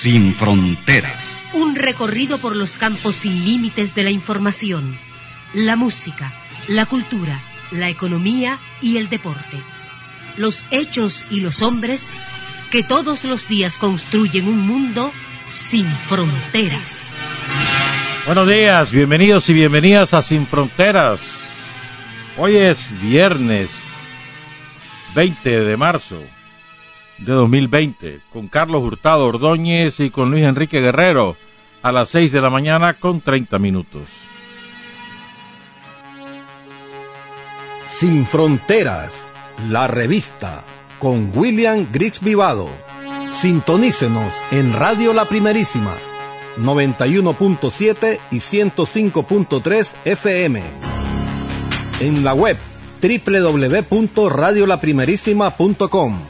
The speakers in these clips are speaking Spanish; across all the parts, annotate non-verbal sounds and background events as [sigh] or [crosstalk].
Sin fronteras. Un recorrido por los campos sin límites de la información, la música, la cultura, la economía y el deporte. Los hechos y los hombres que todos los días construyen un mundo sin fronteras. Buenos días, bienvenidos y bienvenidas a Sin Fronteras. Hoy es viernes 20 de marzo de 2020 con Carlos Hurtado Ordóñez y con Luis Enrique Guerrero a las 6 de la mañana con 30 minutos. Sin Fronteras, la revista, con William Griggs Vivado. Sintonícenos en Radio La Primerísima, 91.7 y 105.3 FM. En la web www.radiolaprimerísima.com.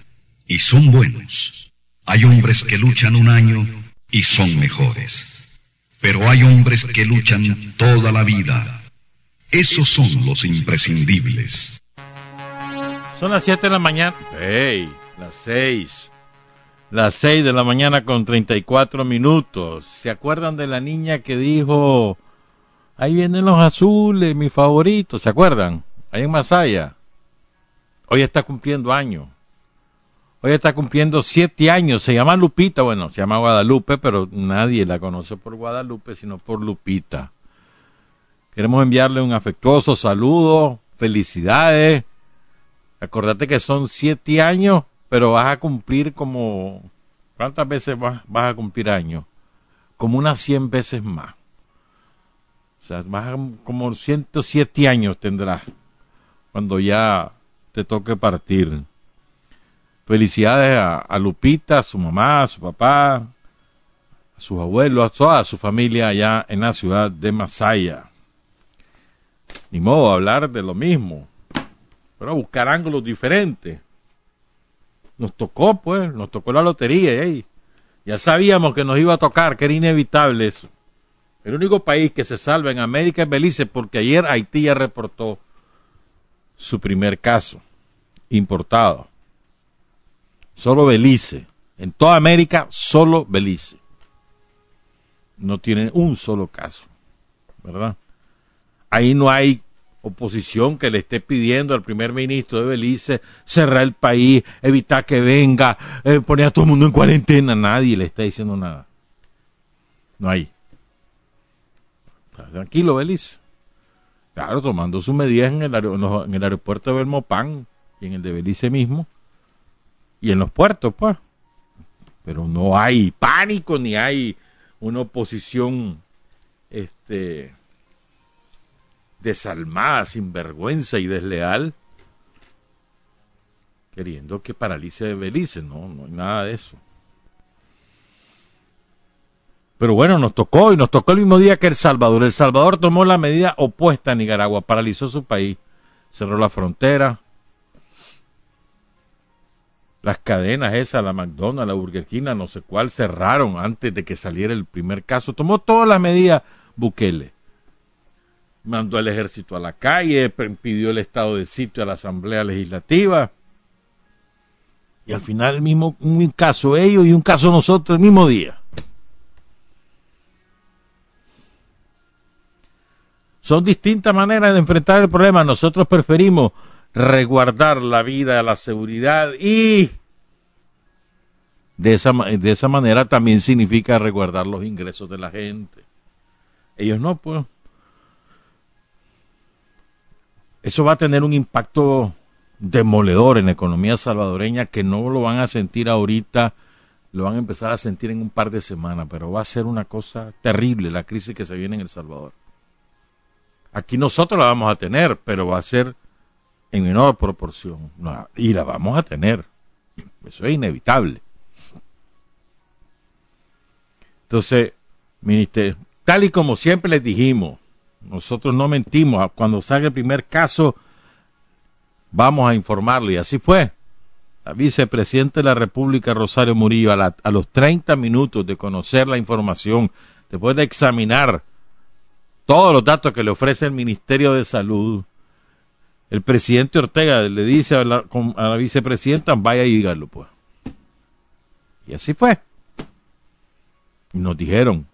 y son buenos. Hay hombres que luchan un año y son mejores. Pero hay hombres que luchan toda la vida. Esos son los imprescindibles. Son las 7 de la mañana. ¡Hey! Las 6. Las 6 de la mañana con 34 minutos. ¿Se acuerdan de la niña que dijo, ahí vienen los azules, mi favorito? ¿Se acuerdan? Ahí en Masaya. Hoy está cumpliendo años. Hoy está cumpliendo siete años. Se llama Lupita. Bueno, se llama Guadalupe, pero nadie la conoce por Guadalupe, sino por Lupita. Queremos enviarle un afectuoso saludo, felicidades. Acordate que son siete años, pero vas a cumplir como... ¿Cuántas veces vas, a cumplir años? Como unas cien veces más. O sea, vas a, como 107 años tendrás cuando ya te toque partir. Felicidades a, Lupita, a su mamá, a su papá, a sus abuelos, a toda su familia allá en la ciudad de Masaya. Ni modo hablar de lo mismo, pero buscar ángulos diferentes. Nos tocó, pues, nos tocó la lotería, ¿eh? Ya sabíamos que nos iba a tocar, que era inevitable eso. El único país que se salva en América es Belice, porque ayer Haití ya reportó su primer caso importado. Solo Belice. En toda América, solo Belice. No tienen un solo caso. ¿Verdad? Ahí no hay oposición que le esté pidiendo al primer ministro de Belice cerrar el país, evitar que venga, eh, poner a todo el mundo en cuarentena. Nadie le está diciendo nada. No hay. Tranquilo, Belice. Claro, tomando sus medidas en el, en el aeropuerto de Belmopán y en el de Belice mismo. Y en los puertos, pues. Pero no hay pánico ni hay una oposición este desalmada, sinvergüenza y desleal queriendo que paralice Belice, no, no hay nada de eso. Pero bueno, nos tocó y nos tocó el mismo día que El Salvador. El Salvador tomó la medida opuesta a Nicaragua, paralizó su país, cerró la frontera. Las cadenas esas, la McDonald's, la Burger King, no sé cuál, cerraron antes de que saliera el primer caso. Tomó todas las medidas Bukele. Mandó al ejército a la calle, pidió el estado de sitio a la Asamblea Legislativa. Y al final el mismo, un caso ellos y un caso nosotros el mismo día. Son distintas maneras de enfrentar el problema. Nosotros preferimos resguardar la vida, la seguridad y de esa, de esa manera también significa resguardar los ingresos de la gente. Ellos no, pues. Eso va a tener un impacto demoledor en la economía salvadoreña que no lo van a sentir ahorita, lo van a empezar a sentir en un par de semanas, pero va a ser una cosa terrible la crisis que se viene en El Salvador. Aquí nosotros la vamos a tener, pero va a ser en menor proporción. y la vamos a tener. Eso es inevitable. Entonces, ministerio, tal y como siempre les dijimos, nosotros no mentimos. Cuando salga el primer caso, vamos a informarlo. Y así fue. La vicepresidenta de la República, Rosario Murillo, a, a los 30 minutos de conocer la información, después de examinar todos los datos que le ofrece el Ministerio de Salud, el presidente Ortega le dice a la, a la vicepresidenta, vaya y dígalo, pues. Y así fue. Nos dijeron,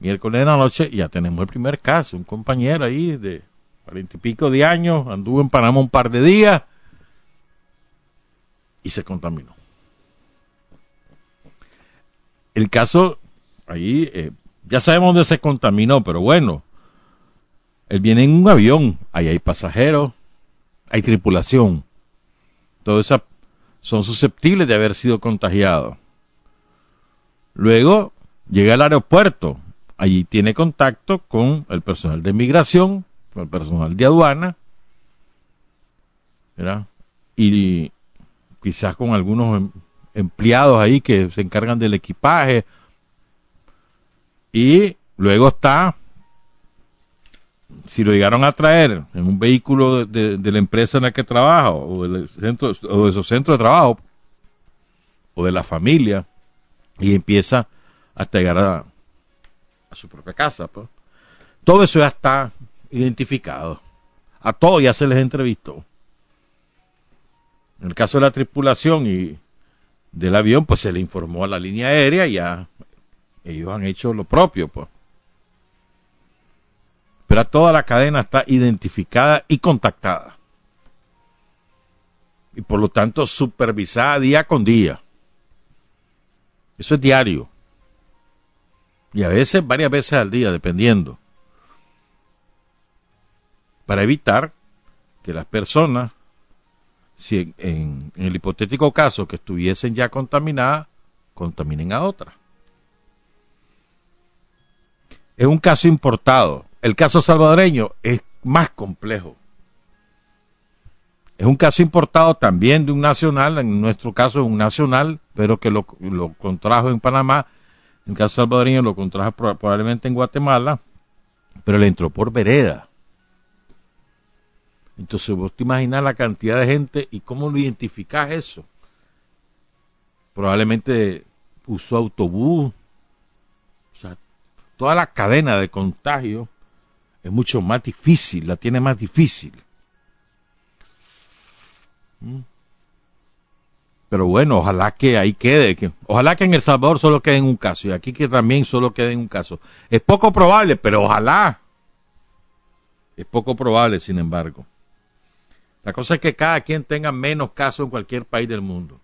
miércoles de la noche ya tenemos el primer caso, un compañero ahí de cuarenta y pico de años, anduvo en Panamá un par de días y se contaminó. El caso, ahí, eh, ya sabemos dónde se contaminó, pero bueno, él viene en un avión, ahí hay pasajeros, hay tripulación. Todos son susceptibles de haber sido contagiados. Luego llega al aeropuerto, allí tiene contacto con el personal de migración, con el personal de aduana, ¿verdad? y quizás con algunos em, empleados ahí que se encargan del equipaje. Y luego está si lo llegaron a traer en un vehículo de, la empresa en la que trabaja o, de su centro de trabajo o de la familia y empieza hasta llegar a, su propia casa. Pues. Todo eso ya está identificado. A todos ya se les entrevistó. En el caso de la tripulación y del avión, pues se le informó a la línea aérea y ya ellos han hecho lo propio. Pues pero toda la cadena está identificada y contactada. Y por lo tanto supervisada día con día. Eso es diario. Y a veces, varias veces al día, dependiendo. Para evitar que las personas, si en, en el hipotético caso que estuviesen ya contaminadas, contaminen a otras. Es un caso importado el caso salvadoreño es más complejo. Es un caso importado también de un nacional, en nuestro caso es un nacional, pero que lo, contrajo en Panamá. En el caso salvadoreño lo contrajo probablemente en Guatemala, pero le entró por vereda. Entonces vos te imaginas la cantidad de gente y cómo lo identificás eso. Probablemente usó autobús, o sea, toda la cadena de contagio es mucho más difícil, la tiene más difícil. ¿Mm? Pero bueno, ojalá que ahí quede, que, ojalá que en El Salvador solo quede en un caso y aquí que también solo quede en un caso. Es poco probable, pero ojalá. Es poco probable, sin embargo. La cosa es que cada quien tenga menos casos en cualquier país del mundo.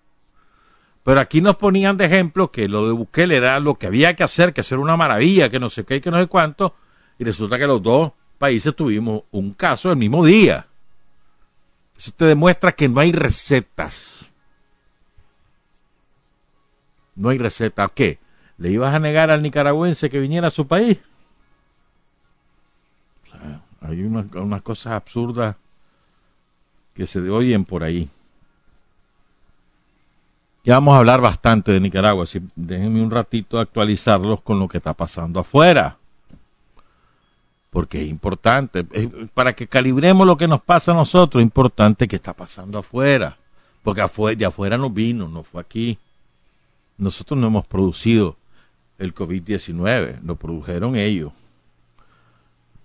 Pero aquí nos ponían de ejemplo que lo de Bukele era lo que había que hacer, que hacer una maravilla, que no sé qué que no sé cuánto, y resulta que los dos países tuvimos un caso el mismo día. Eso te demuestra que no hay recetas. No hay receta. ¿Qué? ¿Le ibas a negar al nicaragüense que viniera a su país? hay unas, unas cosas absurdas que se oyen por ahí. Ya vamos a hablar bastante de Nicaragua, así déjenme un ratito actualizarlos con lo que está pasando afuera porque es importante, para que calibremos lo que nos pasa a nosotros, es importante que está pasando afuera, porque afuera, de afuera no vino, no fue aquí. Nosotros no hemos producido el COVID-19, lo produjeron ellos.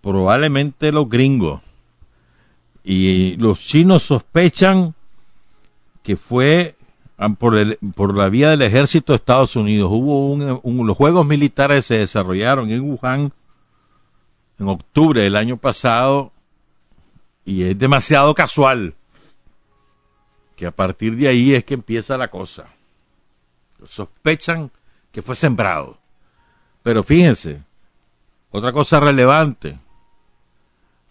Probablemente los gringos. Y los chinos sospechan que fue ah, por, el, por la vía del ejército de Estados Unidos. Hubo un, los juegos militares se desarrollaron en Wuhan en octubre del año pasado y es demasiado casual que a partir de ahí es que empieza la cosa. Sospechan que fue sembrado. Pero fíjense, otra cosa relevante,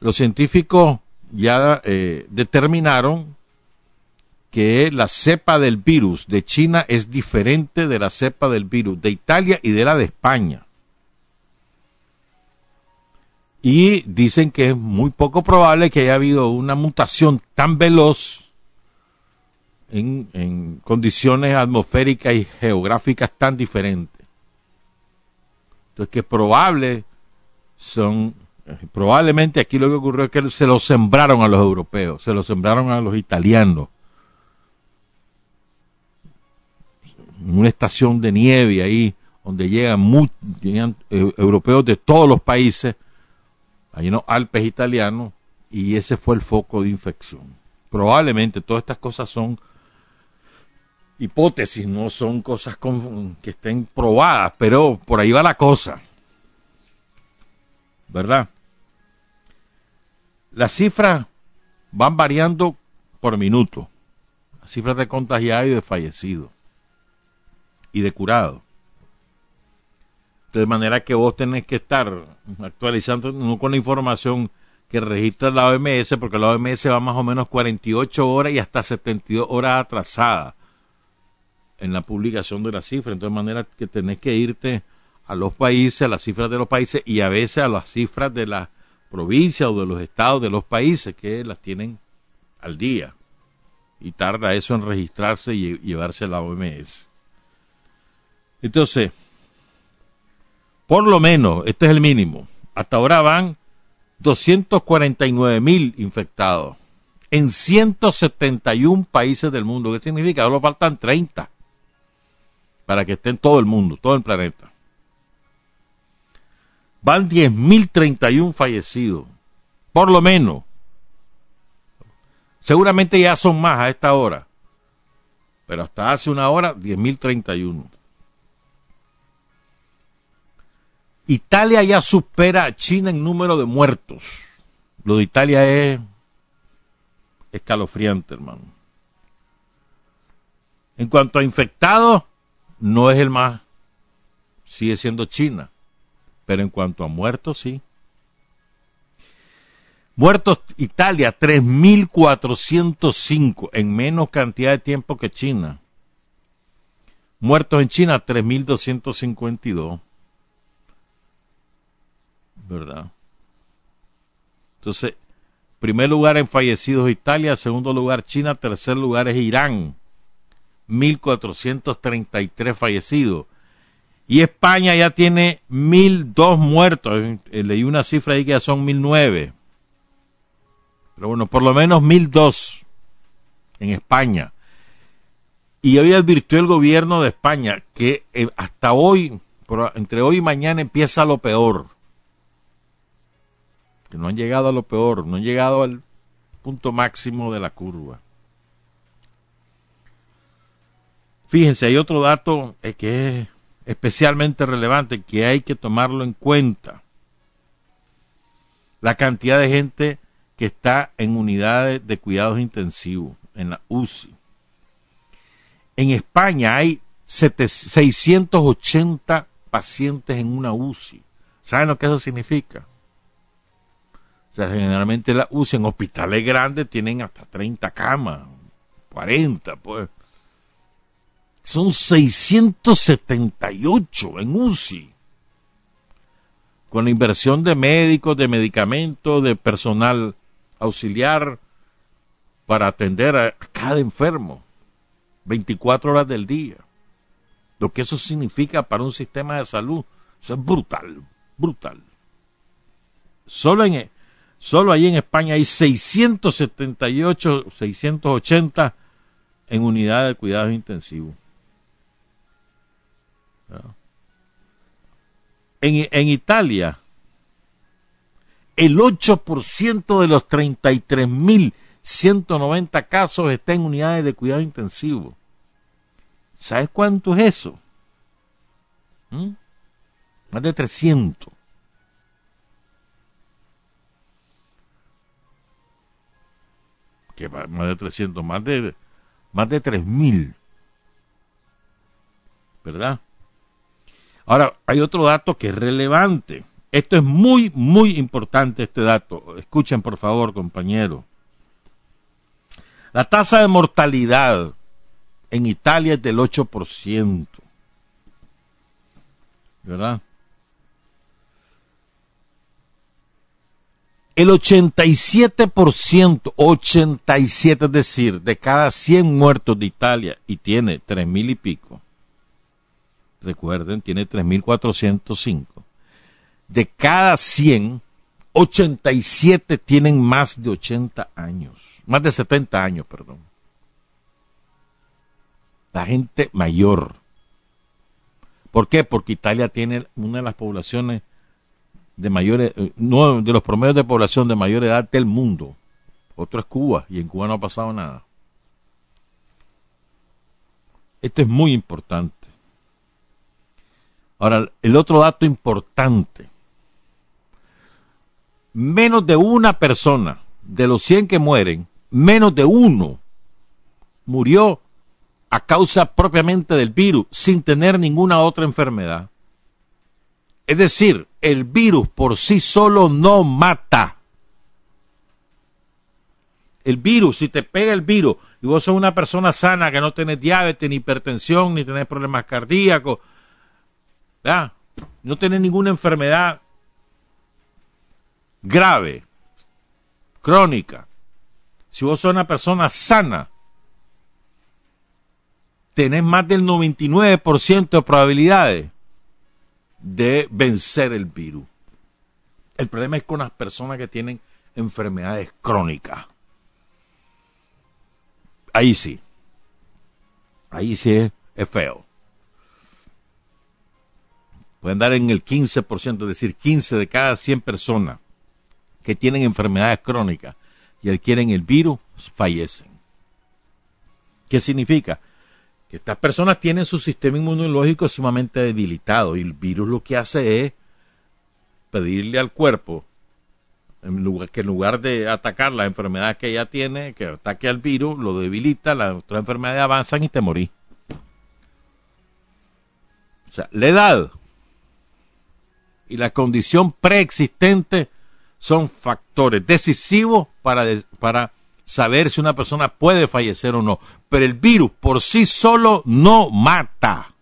los científicos ya eh, determinaron que la cepa del virus de China es diferente de la cepa del virus de Italia y de la de España. Y dicen que es muy poco probable que haya habido una mutación tan veloz en, en condiciones atmosféricas y geográficas tan diferentes. Entonces que probable son probablemente aquí lo que ocurrió es que se lo sembraron a los europeos, se lo sembraron a los italianos. En una estación de nieve ahí, donde llegan, llegan eh, europeos de todos los países, hay unos Alpes italianos, y ese fue el foco de infección. Probablemente todas estas cosas son hipótesis, no son cosas que estén probadas, pero por ahí va la cosa. ¿verdad? Las cifras van variando por minuto. Las cifras de contagiados y de fallecidos. Y de curados. De manera que vos tenés que estar actualizando no con la información que registra la OMS, porque la OMS va más o menos 48 horas y hasta 72 horas atrasada en la publicación de las cifras. Entonces, de manera que tenés que irte a los países, a las cifras de los países y a veces a las cifras de las provincias o de los estados de los países que las tienen al día. Y tarda eso en registrarse y llevarse a la OMS. Entonces, por lo menos, este es el mínimo. Hasta ahora van 249 mil infectados en 171 países del mundo. ¿Qué significa? Solo faltan 30 para que esté en todo el mundo, todo el planeta. Van 10.031 fallecidos, por lo menos. Seguramente ya son más a esta hora, pero hasta hace una hora 10.031. Italia ya supera a China en número de muertos. Lo de Italia es escalofriante, hermano. En cuanto a infectados, no es el más, sigue siendo China. Pero en cuanto a muertos, sí. Muertos Italia, 3.405 en menos cantidad de tiempo que China. Muertos en China, 3.252. ¿Verdad? Entonces, primer lugar en fallecidos Italia, segundo lugar China, tercer lugar es Irán. 1.433 fallecidos. Y España ya tiene mil dos muertos. Eh, leí una cifra ahí que ya son mil nueve. Pero bueno, por lo menos mil dos en España. Y hoy advirtió el gobierno de España que eh, hasta hoy, entre hoy y mañana empieza lo peor. No han llegado a lo peor, no han llegado al punto máximo de la curva. Fíjense, hay otro dato eh, que es especialmente relevante que hay que tomarlo en cuenta. La cantidad de gente que está en unidades de cuidados intensivos, en la UCI. En España hay 680 pacientes en una UCI. ¿Saben lo que eso significa? O sea, generalmente la UCI en hospitales grandes tienen hasta 30 camas, 40, pues son 678 en UCI. Con la inversión de médicos, de medicamentos, de personal auxiliar para atender a cada enfermo 24 horas del día. Lo que eso significa para un sistema de salud, eso es brutal, brutal. Solo en solo ahí en España hay 678, 680 en unidades de cuidados intensivos. En, Italia, el 8% de los 33.190 casos está en unidades de cuidado intensivo. ¿Sabes cuánto es eso? ¿Mm? Más de 300. ¿Qué más de 300? Más de, más de 3.000. ¿Verdad? Ahora, hay otro dato que es relevante. Esto es muy, muy importante, este dato. Escuchen, por favor, compañeros. La tasa de mortalidad en Italia es del 8%. ¿Verdad? El 87%, 87, es decir, de cada 100 muertos de Italia, y tiene 3 mil y pico, recuerden, tiene 3.405, de cada 100, 87 tienen más de 80 años, más de 70 años, perdón. La gente mayor. ¿Por qué? Porque Italia tiene una de las poblaciones de mayores, eh, no, de los promedios de población de mayor edad del mundo. Otro es Cuba, y en Cuba no ha pasado nada. Esto es muy importante. Ahora, el otro dato importante. Menos de una persona, de los 100 que mueren, menos de uno murió a causa propiamente del virus, sin tener ninguna otra enfermedad. Es decir, el virus por sí solo no mata. El virus, si te pega el virus y vos sos una persona sana que no tenés diabetes, ni hipertensión, ni tenés problemas cardíacos, no tenés ninguna enfermedad grave, crónica, si vos sos una persona sana, tenés más del 99% de probabilidades de vencer el virus. El problema es con las personas que tienen enfermedades crónicas. Ahí sí. Ahí sí es, feo. Pueden dar en el 15%, es decir, 15 de cada 100 personas que tienen enfermedades crónicas y adquieren el virus, fallecen. ¿Qué significa? Estas personas tienen su sistema inmunológico sumamente debilitado y el virus lo que hace es pedirle al cuerpo que en lugar de atacar la enfermedad que ella tiene, que ataque al virus, lo debilita, las otras enfermedades avanzan y te morís. O sea, la edad y la condición preexistente son factores decisivos para, para saber si una persona puede fallecer o no. Pero el virus por sí solo no mata.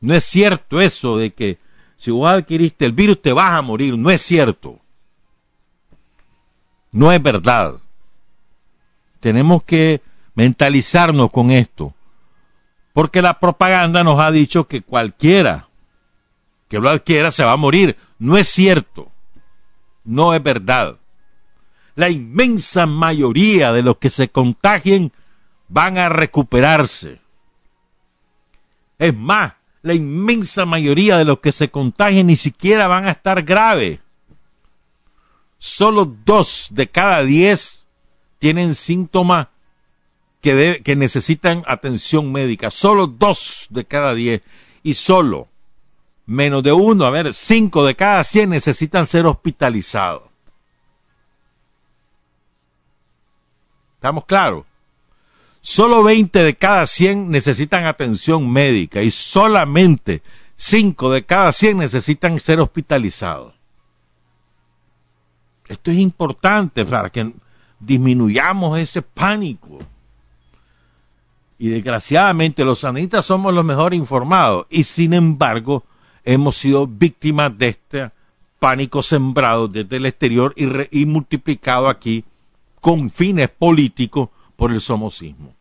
No es cierto eso de que si vos adquiriste el virus te vas a morir. No es cierto. No es verdad. Tenemos que mentalizarnos con esto. Porque la propaganda nos ha dicho que cualquiera que lo adquiera se va a morir. No es cierto. No es verdad la inmensa mayoría de los que se contagien van a recuperarse. Es más, la inmensa mayoría de los que se contagien ni siquiera van a estar graves. Solo dos de cada diez tienen síntomas que, que necesitan atención médica. Solo dos de cada diez. Y solo menos de uno, a ver, cinco de cada cien necesitan ser hospitalizados. ¿Estamos claros? Solo 20 de cada 100 necesitan atención médica y solamente 5 de cada 100 necesitan ser hospitalizados. Esto es importante para que disminuyamos ese pánico. Y desgraciadamente los sanitas somos los mejor informados y sin embargo hemos sido víctimas de este pánico sembrado desde el exterior y, y multiplicado aquí con fines políticos por el somocismo.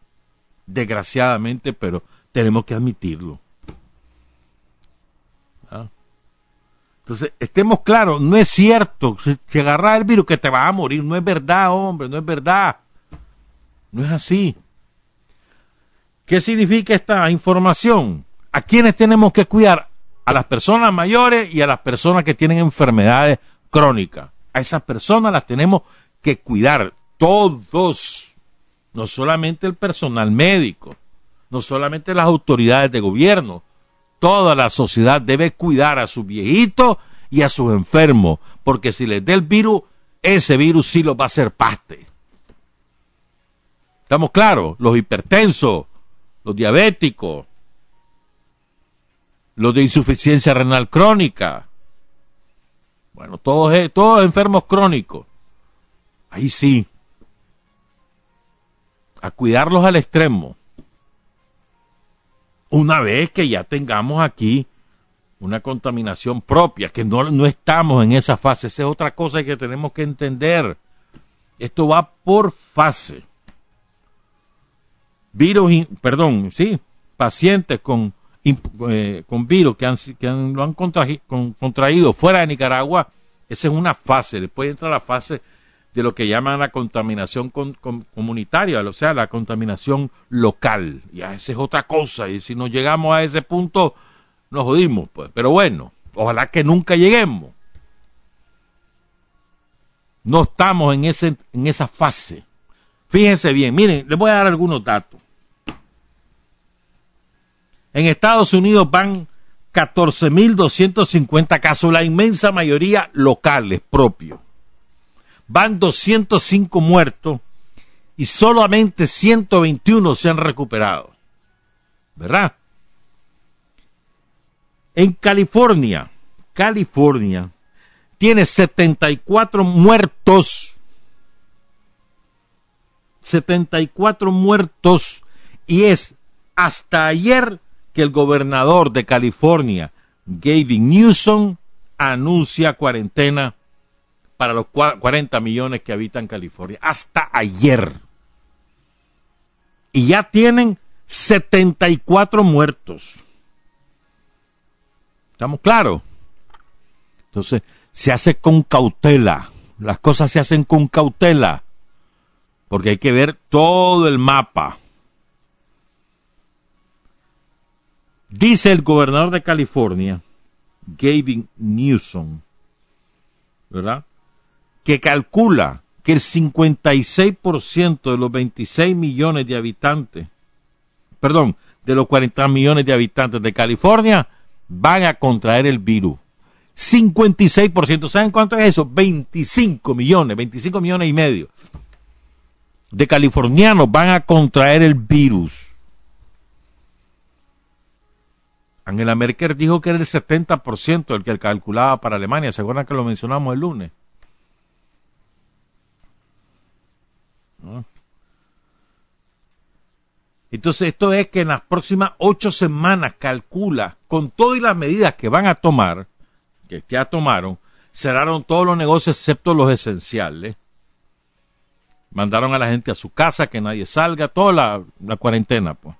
Desgraciadamente, pero tenemos que admitirlo. ¿Ah? Entonces, estemos claros, no es cierto, si, si agarras el virus que te vas a morir, no es verdad, hombre, no es verdad. No es así. ¿Qué significa esta información? ¿A quiénes tenemos que cuidar? A las personas mayores y a las personas que tienen enfermedades crónicas. A esas personas las tenemos que cuidar todos, no solamente el personal médico, no solamente las autoridades de gobierno, toda la sociedad debe cuidar a sus viejitos y a sus enfermos, porque si les da el virus, ese virus sí lo va a hacer parte. ¿Estamos claros? Los hipertensos, los diabéticos, los de insuficiencia renal crónica. Bueno, todos, eh, todos enfermos crónicos. Ahí sí. A cuidarlos al extremo. Una vez que ya tengamos aquí una contaminación propia, que no, no estamos en esa fase. Esa es otra cosa que tenemos que entender. Esto va por fase. Virus, perdón, sí, pacientes con eh, con virus que, han, que lo han contraído fuera de Nicaragua, esa es una fase. Después entra la fase de lo que llaman la contaminación comunitaria, o sea, la contaminación local. Ya esa es otra cosa. Y si no llegamos a ese punto, nos jodimos, pues. Pero bueno, ojalá que nunca lleguemos. No estamos en, ese, en esa fase. Fíjense bien, miren, les voy a dar algunos datos. En Estados Unidos van 14.250 casos, la inmensa mayoría locales propios. Van 205 muertos y solamente 121 se han recuperado. ¿Verdad? En California, California tiene 74 muertos. 74 muertos y es hasta ayer que el gobernador de California, Gavin Newsom, anuncia cuarentena para los 40 millones que habitan California. Hasta ayer. Y ya tienen 74 muertos. ¿Estamos claros? Entonces, se hace con cautela. Las cosas se hacen con cautela. Porque hay que ver todo el mapa. Dice el gobernador de California, Gavin Newsom, ¿verdad? Que calcula que el 56% de los 26 millones de habitantes, perdón, de los 40 millones de habitantes de California van a contraer el virus. 56%, ¿saben cuánto es eso? 25 millones, 25 millones y medio de californianos van a contraer el virus. Angela Merkel dijo que era el 70% el que calculaba para Alemania. ¿Se acuerdan que lo mencionamos el lunes? Entonces esto es que en las próximas ocho semanas calcula, con todas las medidas que van a tomar, que ya tomaron, cerraron todos los negocios excepto los esenciales. Mandaron a la gente a su casa, que nadie salga, toda la, la cuarentena, pues.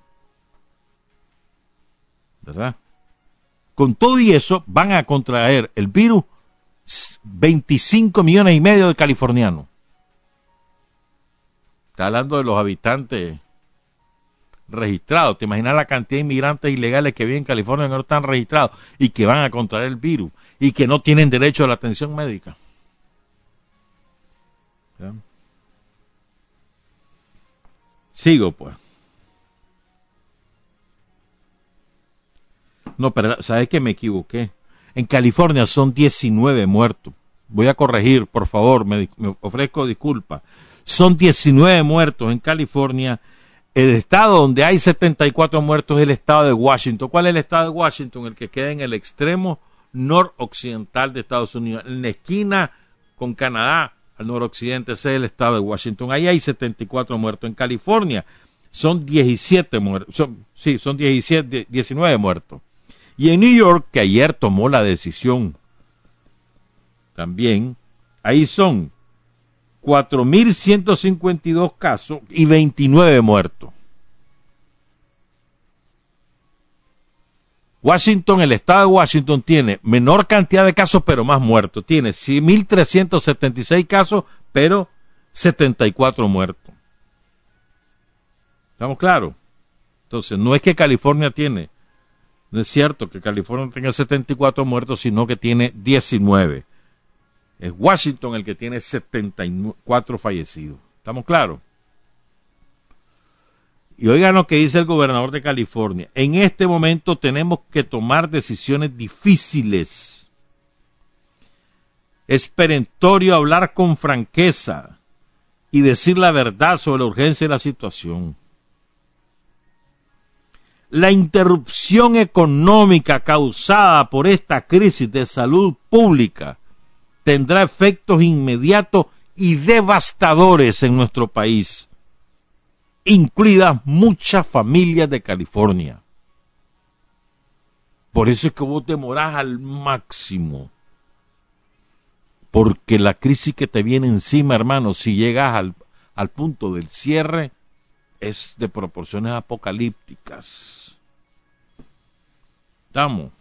¿verdad? Con todo y eso van a contraer el virus 25 millones y medio de californianos. Está hablando de los habitantes registrados. ¿Te imaginas la cantidad de inmigrantes ilegales que viven en California que no están registrados y que van a contraer el virus y que no tienen derecho a la atención médica? Sigo pues. No, pero ¿sabes que me equivoqué? En California son 19 muertos. Voy a corregir, por favor, me, ofrezco disculpas. Son 19 muertos en California. El estado donde hay 74 muertos es el estado de Washington. ¿Cuál es el estado de Washington? El que queda en el extremo noroccidental de Estados Unidos, en la esquina con Canadá, al noroccidente, ese es el estado de Washington. Ahí hay 74 muertos. En California son 17 muertos. sí, son 17, 19 muertos. Y en New York, que ayer tomó la decisión también, ahí son 4.152 casos y 29 muertos. Washington, el estado de Washington tiene menor cantidad de casos pero más muertos. Tiene 1.376 casos pero 74 muertos. ¿Estamos claros? Entonces, no es que California tiene no es cierto que California tenga 74 muertos, sino que tiene 19. Es Washington el que tiene 74 fallecidos. ¿Estamos claros? Y oigan lo que dice el gobernador de California. En este momento tenemos que tomar decisiones difíciles. Es perentorio hablar con franqueza y decir la verdad sobre la urgencia de la situación. la interrupción económica causada por esta crisis de salud pública tendrá efectos inmediatos y devastadores en nuestro país, incluidas muchas familias de California. Por eso es que vos demorás al máximo. Porque la crisis que te viene encima, hermano, si llegas al, al punto del cierre, es de proporciones apocalípticas. Estamos.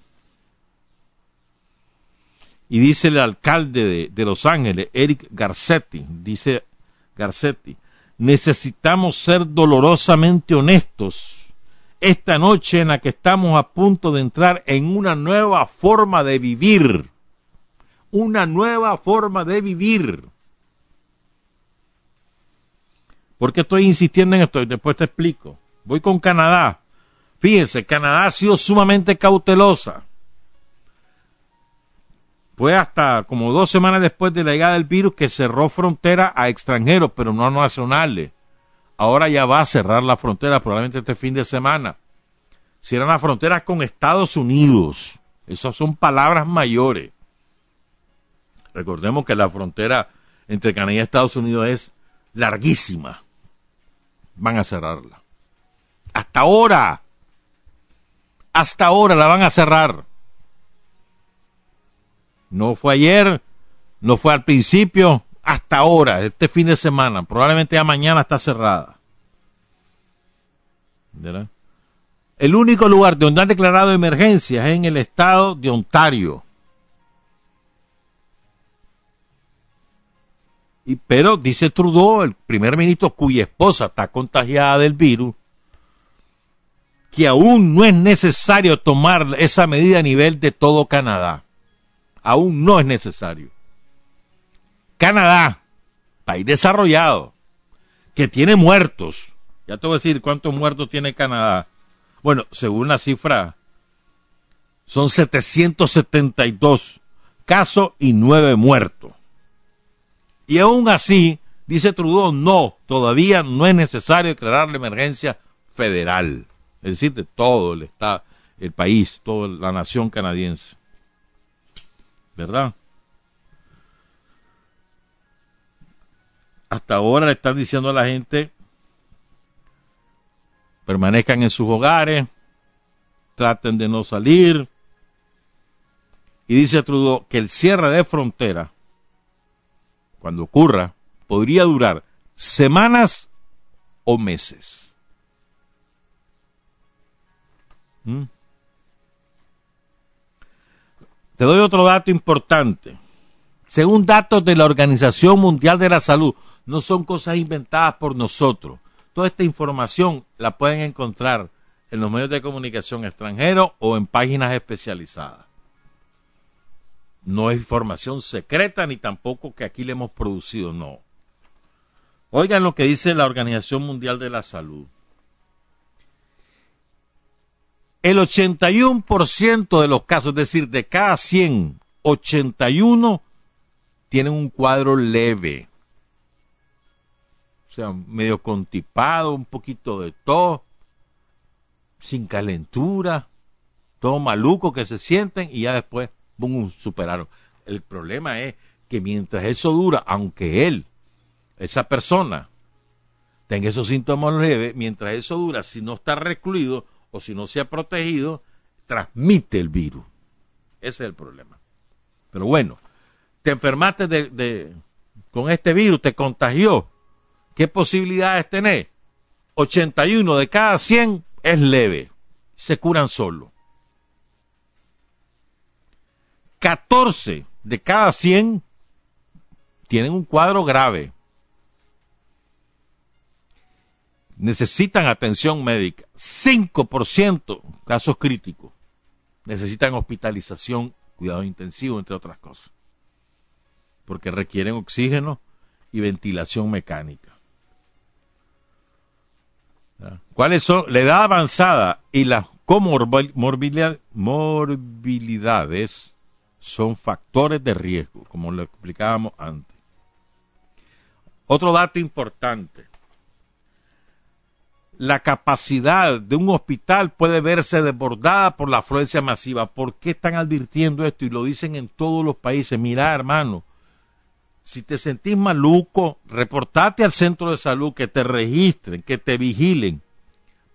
Y dice el alcalde de, Los Ángeles, Eric Garcetti, dice Garcetti, necesitamos ser dolorosamente honestos esta noche en la que estamos a punto de entrar en una nueva forma de vivir. Una nueva forma de vivir. ¿Por qué estoy insistiendo en esto? Después te explico. Voy con Canadá. Fíjense, Canadá ha sido sumamente cautelosa fue hasta como dos semanas después de la llegada del virus que cerró frontera a extranjeros, pero no a nacionales. Ahora ya va a cerrar la frontera, probablemente este fin de semana. Cierran las fronteras con Estados Unidos. Esas son palabras mayores. Recordemos que la frontera entre Canadá y Estados Unidos es larguísima. Van a cerrarla. Hasta ahora. Hasta ahora la van a cerrar. No fue ayer, no fue al principio, hasta ahora, este fin de semana. Probablemente ya mañana está cerrada. El único lugar donde han declarado emergencia es en el estado de Ontario. Y, pero dice Trudeau, el primer ministro cuya esposa está contagiada del virus, que aún no es necesario tomar esa medida a nivel de todo Canadá aún no es necesario. Canadá, país desarrollado, que tiene muertos. Ya te voy a decir cuántos muertos tiene Canadá. Bueno, según la cifra, son 772 casos y 9 muertos. Y aún así, dice Trudeau, no, todavía no es necesario declarar la emergencia federal. Es decir, de todo el estado, el país, toda la nación canadiense. ¿Verdad? Hasta ahora le están diciendo a la gente, permanezcan en sus hogares, traten de no salir. Y dice Trudeau que el cierre de frontera, cuando ocurra, podría durar semanas o meses. ¿Mm? Te doy otro dato importante. Según datos de la Organización Mundial de la Salud, no son cosas inventadas por nosotros. Toda esta información la pueden encontrar en los medios de comunicación extranjeros o en páginas especializadas. No es información secreta ni tampoco que aquí le hemos producido, no. Oigan lo que dice la Organización Mundial de la Salud el 81% de los casos, es decir, de cada 100, 81 tienen un cuadro leve. O sea, medio contipado, un poquito de tos, sin calentura, todo maluco que se sienten y ya después, boom, superaron. El problema es que mientras eso dura, aunque él, esa persona, tenga esos síntomas leves, mientras eso dura, si no está recluido, o si no se ha protegido, transmite el virus. Ese es el problema. Pero bueno, te enfermaste de, con este virus, te contagió. ¿Qué posibilidades tenés? 81 de cada 100 es leve. Se curan solo. 14 de cada 100 tienen un cuadro grave. Necesitan atención médica. 5% casos críticos necesitan hospitalización, cuidado intensivo, entre otras cosas. Porque requieren oxígeno y ventilación mecánica. ¿Cuáles son? La edad avanzada y las comorbilidades son factores de riesgo, como lo explicábamos antes. Otro dato importante la capacidad de un hospital puede verse desbordada por la afluencia masiva. ¿Por qué están advirtiendo esto? Y lo dicen en todos los países. Mira, hermano, si te sentís maluco, reportate al centro de salud, que te registren, que te vigilen.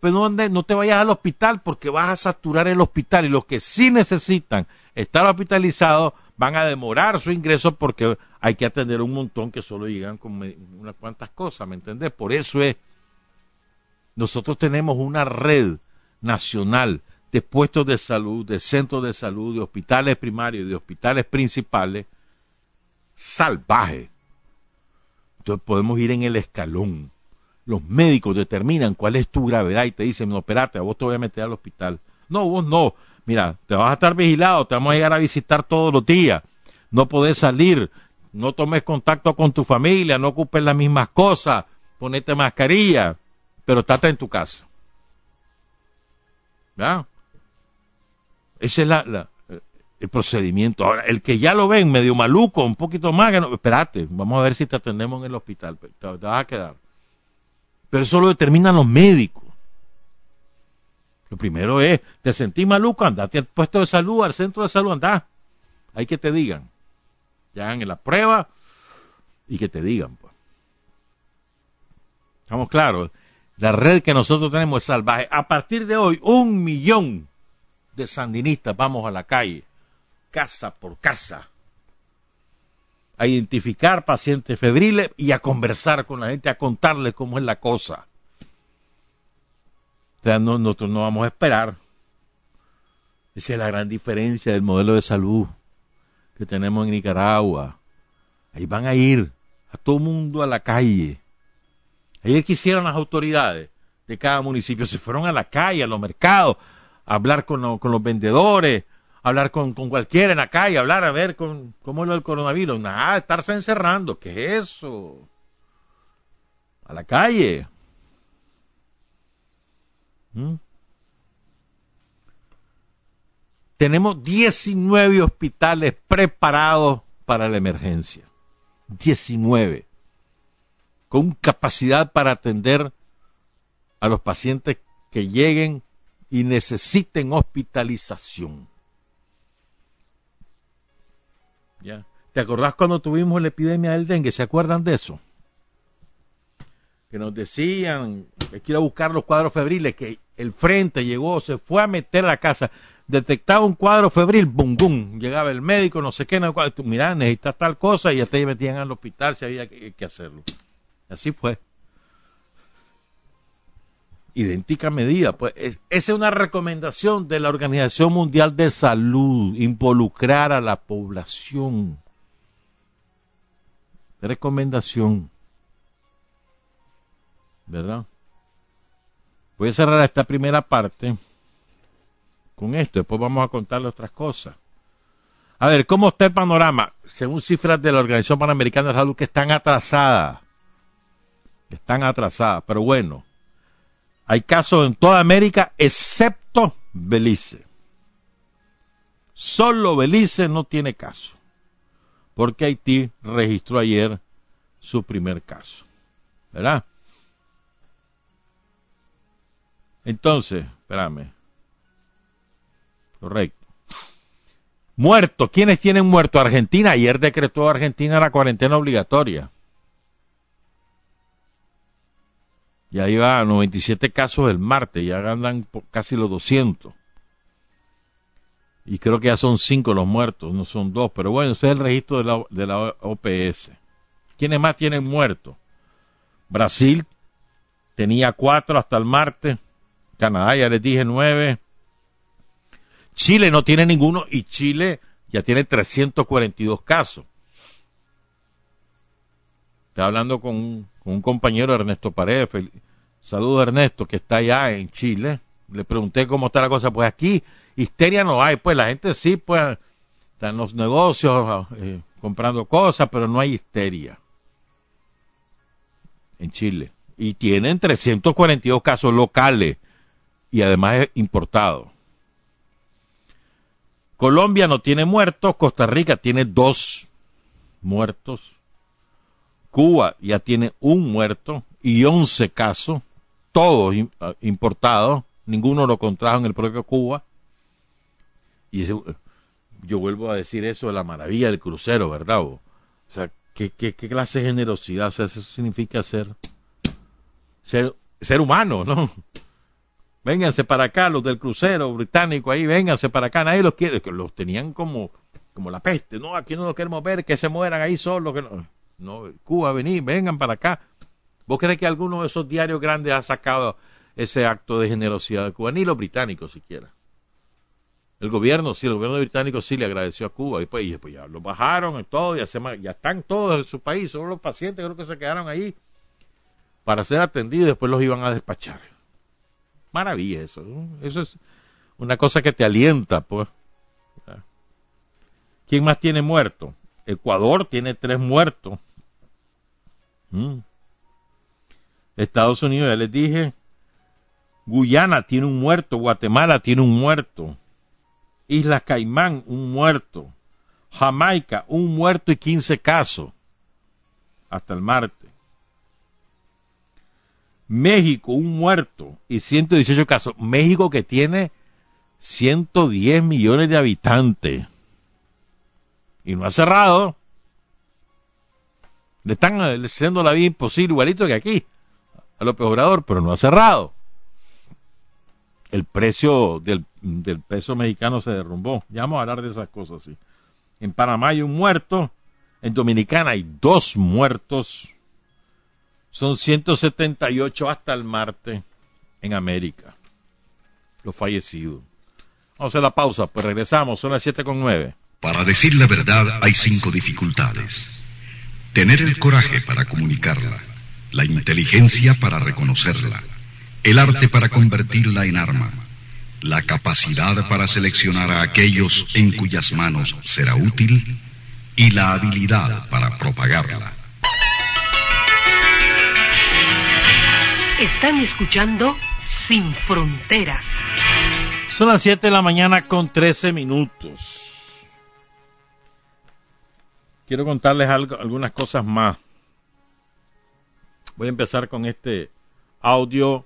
Pero no, no te vayas al hospital porque vas a saturar el hospital y los que sí necesitan estar hospitalizados van a demorar su ingreso porque hay que atender un montón que solo llegan con unas cuantas cosas, ¿me entendés? Por eso es, nosotros tenemos una red nacional de puestos de salud, de centros de salud, de hospitales primarios y de hospitales principales salvaje. Entonces podemos ir en el escalón. Los médicos determinan cuál es tu gravedad y te dicen, no, espérate, a vos te voy a meter al hospital. No, vos no. Mira, te vas a estar vigilado, te vamos a llegar a visitar todos los días. No podés salir, no tomes contacto con tu familia, no ocupes las mismas cosas, ponete mascarilla, pero estate en tu casa. ¿Ya? Esa es el procedimiento. Ahora, el que ya lo ven medio maluco, un poquito más, espérate, vamos a ver si te atendemos en el hospital, te, vas a quedar. Pero eso lo determinan los médicos. Lo primero es, te sentís maluco, andate al puesto de salud, al centro de salud, anda. Hay que te digan. Ya hagan la prueba y que te digan, pues. Estamos claros. La red que nosotros tenemos es salvaje. A partir de hoy, un millón de sandinistas vamos a la calle casa por casa a identificar pacientes febriles y a conversar con la gente, a contarles cómo es la cosa. O sea, no, nosotros no vamos a esperar. Esa es la gran diferencia del modelo de salud que tenemos en Nicaragua. Ahí van a ir a todo mundo a la calle. Ahí quisieron las autoridades de cada municipio. Se fueron a la calle, a los mercados, a hablar con, los vendedores, hablar con, cualquiera en la calle, hablar a ver con, cómo es lo del coronavirus. Nada, estarse encerrando. ¿Qué es eso? A la calle. ¿Mm? Tenemos 19 hospitales preparados para la emergencia. 19. Con capacidad para atender a los pacientes que lleguen y necesiten hospitalización. ¿Ya? ¿Te acordás cuando tuvimos la epidemia del dengue? ¿Se acuerdan de eso? Que nos decían, que a buscar los cuadros febriles, que el frente llegó, se fue a meter a la casa, detectaba un cuadro febril, bum, bum, llegaba el médico, no sé qué, mira, necesitas tal cosa, y ya te metían al hospital si había que hacerlo. Así fue idéntica medida. Pues esa es una recomendación de la Organización Mundial de Salud, involucrar a la población. Recomendación. ¿Verdad? Voy a cerrar esta primera parte con esto, después vamos a contarle otras cosas. A ver, ¿cómo está el panorama? Según cifras de la Organización Panamericana de Salud que están atrasadas. Están atrasadas, pero bueno, hay casos en toda América excepto Belice. Solo Belice no tiene caso. Porque Haití registró ayer su primer caso. ¿Verdad? Entonces, espérame. Correcto. Muerto. ¿Quiénes tienen muerto? Argentina. Ayer decretó Argentina la cuarentena obligatoria. Ya iba a 97 casos el martes, ya andan casi los 200. Y creo que ya son 5 los muertos, no son 2. Pero bueno, ese es el registro de la, de la OPS. ¿Quiénes más tienen muertos? Brasil tenía 4 hasta el martes. Canadá, ya les dije 9. Chile no tiene ninguno y Chile ya tiene 342 casos. Estaba hablando con un compañero Ernesto Paredes. Saludos Ernesto, que está allá en Chile. Le pregunté cómo está la cosa. Pues aquí histeria no hay, pues la gente sí, pues están los negocios eh, comprando cosas, pero no hay histeria en Chile. Y tienen 342 casos locales y además es importado. Colombia no tiene muertos, Costa Rica tiene dos muertos Cuba ya tiene un muerto y 11 casos. todos ah, importados, ninguno lo contrajo en el propio Cuba. Y yo vuelvo a decir eso de la maravilla del crucero, ¿verdad? O sea, ¿qué, clase de generosidad? O sea, eso significa ser, ser, ser humano, ¿no? Vénganse para acá, los del crucero británico ahí, vénganse para acá, nadie los quiere, que los tenían como, como la peste, no, aquí no los queremos ver, que se mueran ahí solos, que no, no, Cuba, vení, vengan para acá. ¿Vos crees que alguno de esos diarios grandes ha sacado ese acto de generosidad de Cuba? Ni los británicos siquiera. El gobierno, sí, el gobierno británico sí le agradeció a Cuba y pues, pues ya lo bajaron y todo, ya, se, ya están todos en su país, solo los pacientes creo que se quedaron ahí para ser atendidos y después los iban a despachar. Maravilla eso, eso es una cosa que te alienta, pues. ¿Quién más tiene muerto? Ecuador tiene tres muertos. Mm. Estados Unidos, ya les dije, Guyana tiene un muerto, Guatemala tiene un muerto, Islas Caimán un muerto, Jamaica un muerto y 15 casos hasta el martes. México un muerto y 118 casos. México que tiene 110 millones de habitantes y no ha cerrado. Le están haciendo la vida imposible igualito que aquí a López Obrador, pero no ha cerrado. El precio del, peso mexicano se derrumbó. Ya vamos a hablar de esas cosas, sí. En Panamá hay un muerto, en Dominicana hay dos muertos. Son 178 hasta el martes en América. Los fallecidos. Vamos a la pausa, pues regresamos, son las 7 con 9. Para decir la verdad hay cinco dificultades. Tener el coraje para comunicarla la inteligencia para reconocerla, el arte para convertirla en arma, la capacidad para seleccionar a aquellos en cuyas manos será útil y la habilidad para propagarla. Están escuchando Sin Fronteras. Son las 7 de la mañana con 13 minutos. Quiero contarles algo, algunas cosas más. Voy a empezar con este audio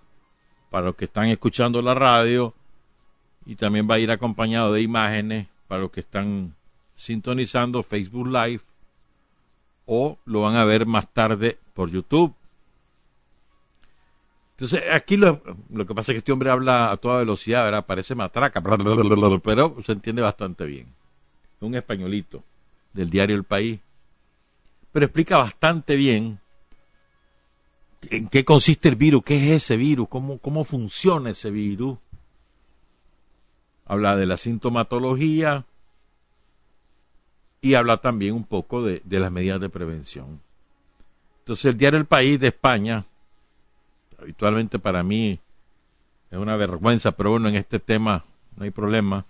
para los que están escuchando la radio y también va a ir acompañado de imágenes para los que están sintonizando Facebook Live o lo van a ver más tarde por YouTube. Entonces, aquí lo, que pasa es que este hombre habla a toda velocidad, ¿verdad? Parece matraca, [laughs] pero se entiende bastante bien. Un españolito del diario El País. Pero explica bastante bien en qué consiste el virus, qué es ese virus, cómo, cómo funciona ese virus. Habla de la sintomatología y habla también un poco de, las medidas de prevención. Entonces el diario El País de España, habitualmente para mí es una vergüenza, pero bueno, en este tema no hay problema.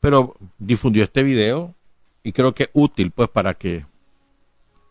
Pero difundió este video y creo que es útil pues para que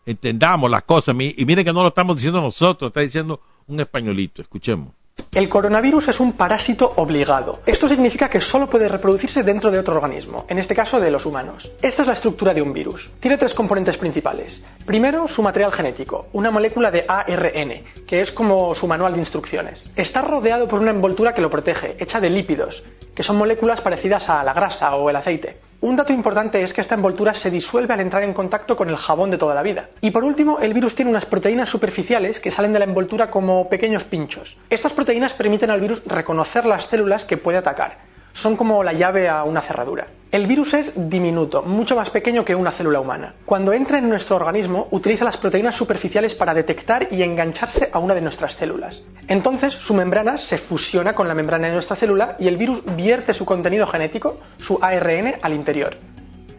entendamos las cosas. Y miren que no lo estamos diciendo nosotros, está diciendo un españolito. Escuchemos. El coronavirus es un parásito obligado. Esto significa que solo puede reproducirse dentro de otro organismo, en este caso de los humanos. Esta es la estructura de un virus. Tiene tres componentes principales. Primero, su material genético, una molécula de ARN, que es como su manual de instrucciones. Está rodeado por una envoltura que lo protege, hecha de lípidos, que son moléculas parecidas a la grasa o el aceite. Un dato importante es que esta envoltura se disuelve al entrar en contacto con el jabón de toda la vida. Y por último, el virus tiene unas proteínas superficiales que salen de la envoltura como pequeños pinchos. Estas proteínas permiten al virus reconocer las células que puede atacar son como la llave a una cerradura. El virus es diminuto, mucho más pequeño que una célula humana. Cuando entra en nuestro organismo, utiliza las proteínas superficiales para detectar y engancharse a una de nuestras células. Entonces, su membrana se fusiona con la membrana de nuestra célula y el virus vierte su contenido genético, su ARN, al interior.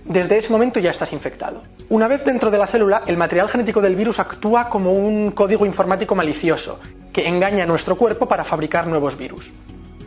Desde ese momento ya estás infectado. Una vez dentro de la célula, el material genético del virus actúa como un código informático malicioso que engaña a nuestro cuerpo para fabricar nuevos virus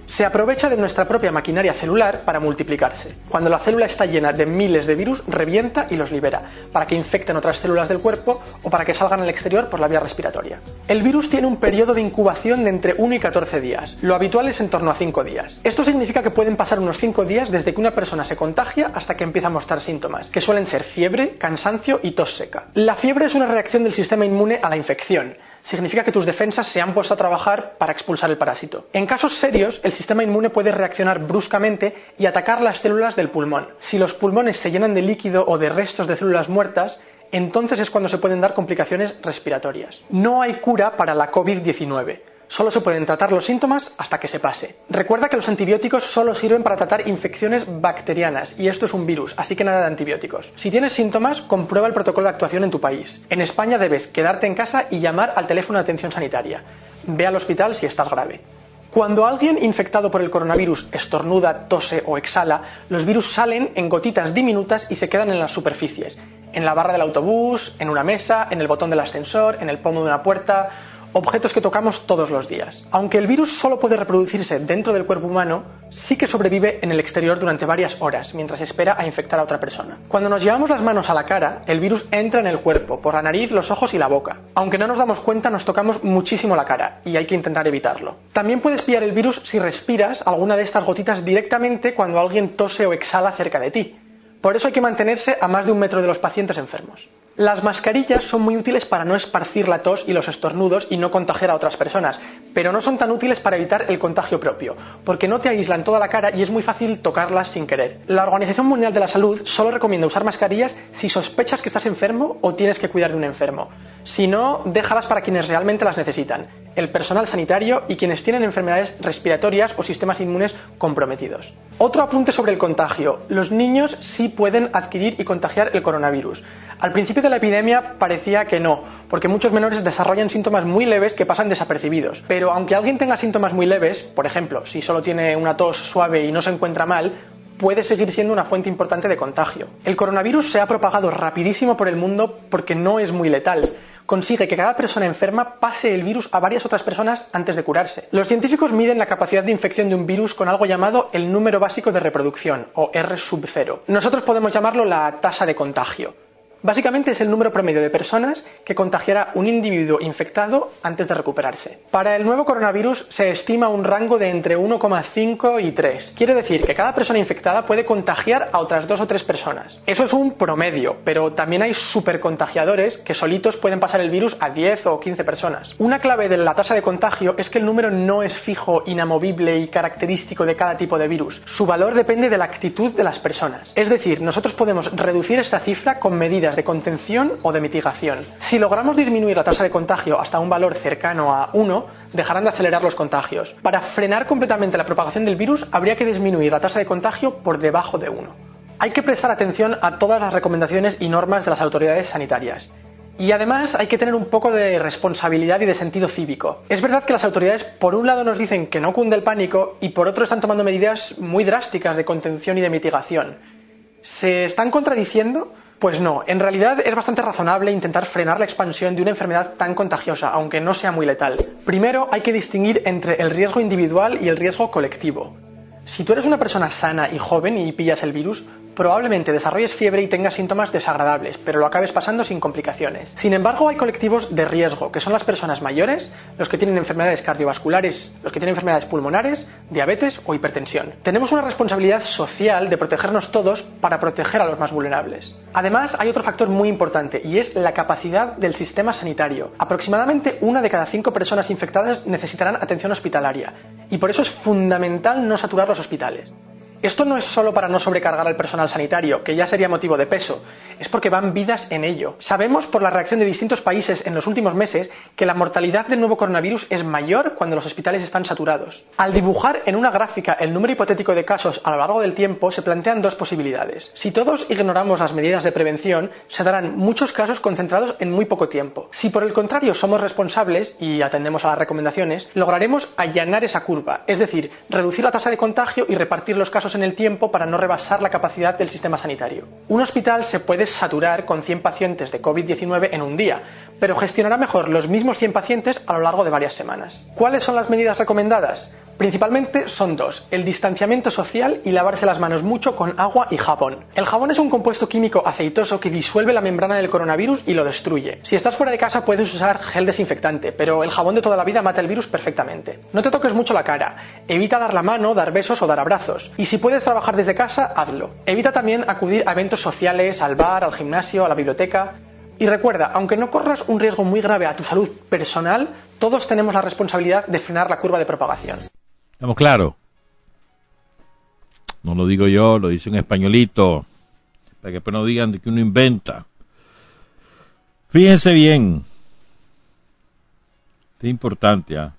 se aprovecha de nuestra propia maquinaria celular para multiplicarse. Cuando la célula está llena de miles de virus, revienta y los libera, para que infecten otras células del cuerpo o para que salgan al exterior por la vía respiratoria. El virus tiene un periodo de incubación de entre 1 y 14 días. Lo habitual es en torno a 5 días. Esto significa que pueden pasar unos 5 días desde que una persona se contagia hasta que empieza a mostrar síntomas, que suelen ser fiebre, cansancio y tos seca. La fiebre es una reacción del sistema inmune a la infección significa que tus defensas se han puesto a trabajar para expulsar el parásito. En casos serios, el sistema inmune puede reaccionar bruscamente y atacar las células del pulmón. Si los pulmones se llenan de líquido o de restos de células muertas, entonces es cuando se pueden dar complicaciones respiratorias. No hay cura para la COVID-19. Solo se pueden tratar los síntomas hasta que se pase. Recuerda que los antibióticos solo sirven para tratar infecciones bacterianas y esto es un virus, así que nada de antibióticos. Si tienes síntomas, comprueba el protocolo de actuación en tu país. En España debes quedarte en casa y llamar al teléfono de atención sanitaria. Ve al hospital si estás grave. Cuando alguien infectado por el coronavirus estornuda, tose o exhala, los virus salen en gotitas diminutas y se quedan en las superficies, en la barra del autobús, en una mesa, en el botón del ascensor, en el pomo de una puerta, objetos que tocamos todos los días. Aunque el virus solo puede reproducirse dentro del cuerpo humano, sí que sobrevive en el exterior durante varias horas, mientras espera a infectar a otra persona. Cuando nos llevamos las manos a la cara, el virus entra en el cuerpo, por la nariz, los ojos y la boca. Aunque no nos damos cuenta, nos tocamos muchísimo la cara, y hay que intentar evitarlo. También puedes pillar el virus si respiras alguna de estas gotitas directamente cuando alguien tose o exhala cerca de ti. Por eso hay que mantenerse a más de un metro de los pacientes enfermos. Las mascarillas son muy útiles para no esparcir la tos y los estornudos y no contagiar a otras personas, pero no son tan útiles para evitar el contagio propio, porque no te aíslan toda la cara y es muy fácil tocarlas sin querer. La Organización Mundial de la Salud solo recomienda usar mascarillas si sospechas que estás enfermo o tienes que cuidar de un enfermo. Si no, déjalas para quienes realmente las necesitan, el personal sanitario y quienes tienen enfermedades respiratorias o sistemas inmunes comprometidos. Otro apunte sobre el contagio. Los niños sí pueden adquirir y contagiar el coronavirus. Al principio de la epidemia parecía que no, porque muchos menores desarrollan síntomas muy leves que pasan desapercibidos. Pero aunque alguien tenga síntomas muy leves, por ejemplo, si solo tiene una tos suave y no se encuentra mal, puede seguir siendo una fuente importante de contagio. El coronavirus se ha propagado rapidísimo por el mundo porque no es muy letal consigue que cada persona enferma pase el virus a varias otras personas antes de curarse. Los científicos miden la capacidad de infección de un virus con algo llamado el número básico de reproducción, o R sub 0. Nosotros podemos llamarlo la tasa de contagio. Básicamente es el número promedio de personas que contagiará un individuo infectado antes de recuperarse. Para el nuevo coronavirus se estima un rango de entre 1,5 y 3. Quiere decir que cada persona infectada puede contagiar a otras dos o tres personas. Eso es un promedio, pero también hay supercontagiadores que solitos pueden pasar el virus a 10 o 15 personas. Una clave de la tasa de contagio es que el número no es fijo, inamovible y característico de cada tipo de virus. Su valor depende de la actitud de las personas. Es decir, nosotros podemos reducir esta cifra con medidas de contención o de mitigación. Si logramos disminuir la tasa de contagio hasta un valor cercano a 1, dejarán de acelerar los contagios. Para frenar completamente la propagación del virus, habría que disminuir la tasa de contagio por debajo de 1. Hay que prestar atención a todas las recomendaciones y normas de las autoridades sanitarias. Y además hay que tener un poco de responsabilidad y de sentido cívico. Es verdad que las autoridades por un lado nos dicen que no cunde el pánico y por otro están tomando medidas muy drásticas de contención y de mitigación. ¿Se están contradiciendo? Pues no, en realidad es bastante razonable intentar frenar la expansión de una enfermedad tan contagiosa, aunque no sea muy letal. Primero hay que distinguir entre el riesgo individual y el riesgo colectivo. Si tú eres una persona sana y joven y pillas el virus, probablemente desarrolles fiebre y tengas síntomas desagradables, pero lo acabes pasando sin complicaciones. Sin embargo, hay colectivos de riesgo, que son las personas mayores, los que tienen enfermedades cardiovasculares, los que tienen enfermedades pulmonares, diabetes o hipertensión. Tenemos una responsabilidad social de protegernos todos para proteger a los más vulnerables. Además, hay otro factor muy importante y es la capacidad del sistema sanitario. Aproximadamente una de cada cinco personas infectadas necesitarán atención hospitalaria y por eso es fundamental no saturar los hospitales. Esto no es solo para no sobrecargar al personal sanitario, que ya sería motivo de peso, es porque van vidas en ello. Sabemos por la reacción de distintos países en los últimos meses que la mortalidad del nuevo coronavirus es mayor cuando los hospitales están saturados. Al dibujar en una gráfica el número hipotético de casos a lo largo del tiempo, se plantean dos posibilidades. Si todos ignoramos las medidas de prevención, se darán muchos casos concentrados en muy poco tiempo. Si por el contrario somos responsables y atendemos a las recomendaciones, lograremos allanar esa curva, es decir, reducir la tasa de contagio y repartir los casos en el tiempo para no rebasar la capacidad del sistema sanitario. Un hospital se puede saturar con 100 pacientes de COVID-19 en un día, pero gestionará mejor los mismos 100 pacientes a lo largo de varias semanas. ¿Cuáles son las medidas recomendadas? Principalmente son dos, el distanciamiento social y lavarse las manos mucho con agua y jabón. El jabón es un compuesto químico aceitoso que disuelve la membrana del coronavirus y lo destruye. Si estás fuera de casa puedes usar gel desinfectante, pero el jabón de toda la vida mata el virus perfectamente. No te toques mucho la cara, evita dar la mano, dar besos o dar abrazos. Y si puedes trabajar desde casa, hazlo. Evita también acudir a eventos sociales, al bar, al gimnasio, a la biblioteca. Y recuerda, aunque no corras un riesgo muy grave a tu salud personal, todos tenemos la responsabilidad de frenar la curva de propagación. Estamos claro. No lo digo yo, lo dice un españolito. Para que no digan que uno inventa. Fíjense bien. Es importante. ¿ah?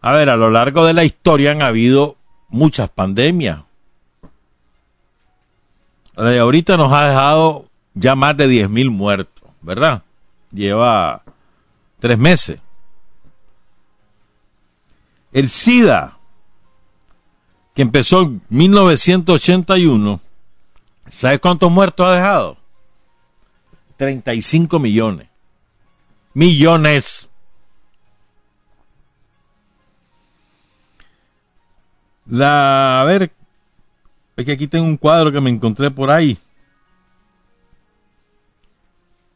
A ver, a lo largo de la historia han habido muchas pandemias. La de ahorita nos ha dejado ya más de 10.000 muertos, ¿verdad? Lleva tres meses. El SIDA, que empezó en 1981, ¿sabe cuántos muertos ha dejado? 35 millones. Millones. La, a ver, es que aquí tengo un cuadro que me encontré por ahí.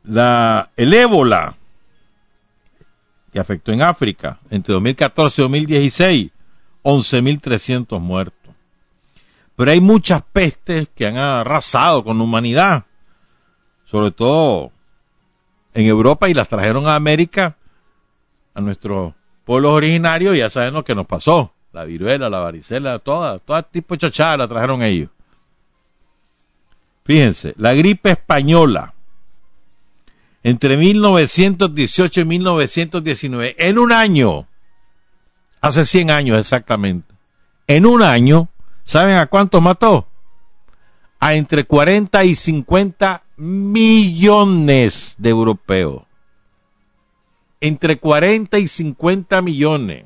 La, el ébola, que afectó en África entre 2014 y 2016, 11.300 muertos. Pero hay muchas pestes que han arrasado con la humanidad, sobre todo en Europa y las trajeron a América, a nuestros pueblos originarios, y ya saben lo que nos pasó la viruela, la varicela, toda, todo tipo de chachada la trajeron ellos. Fíjense, la gripe española, entre 1918 y 1919, en un año, hace 100 años exactamente, en un año, ¿saben a cuánto mató? A entre 40 y 50 millones de europeos. Entre 40 y 50 millones.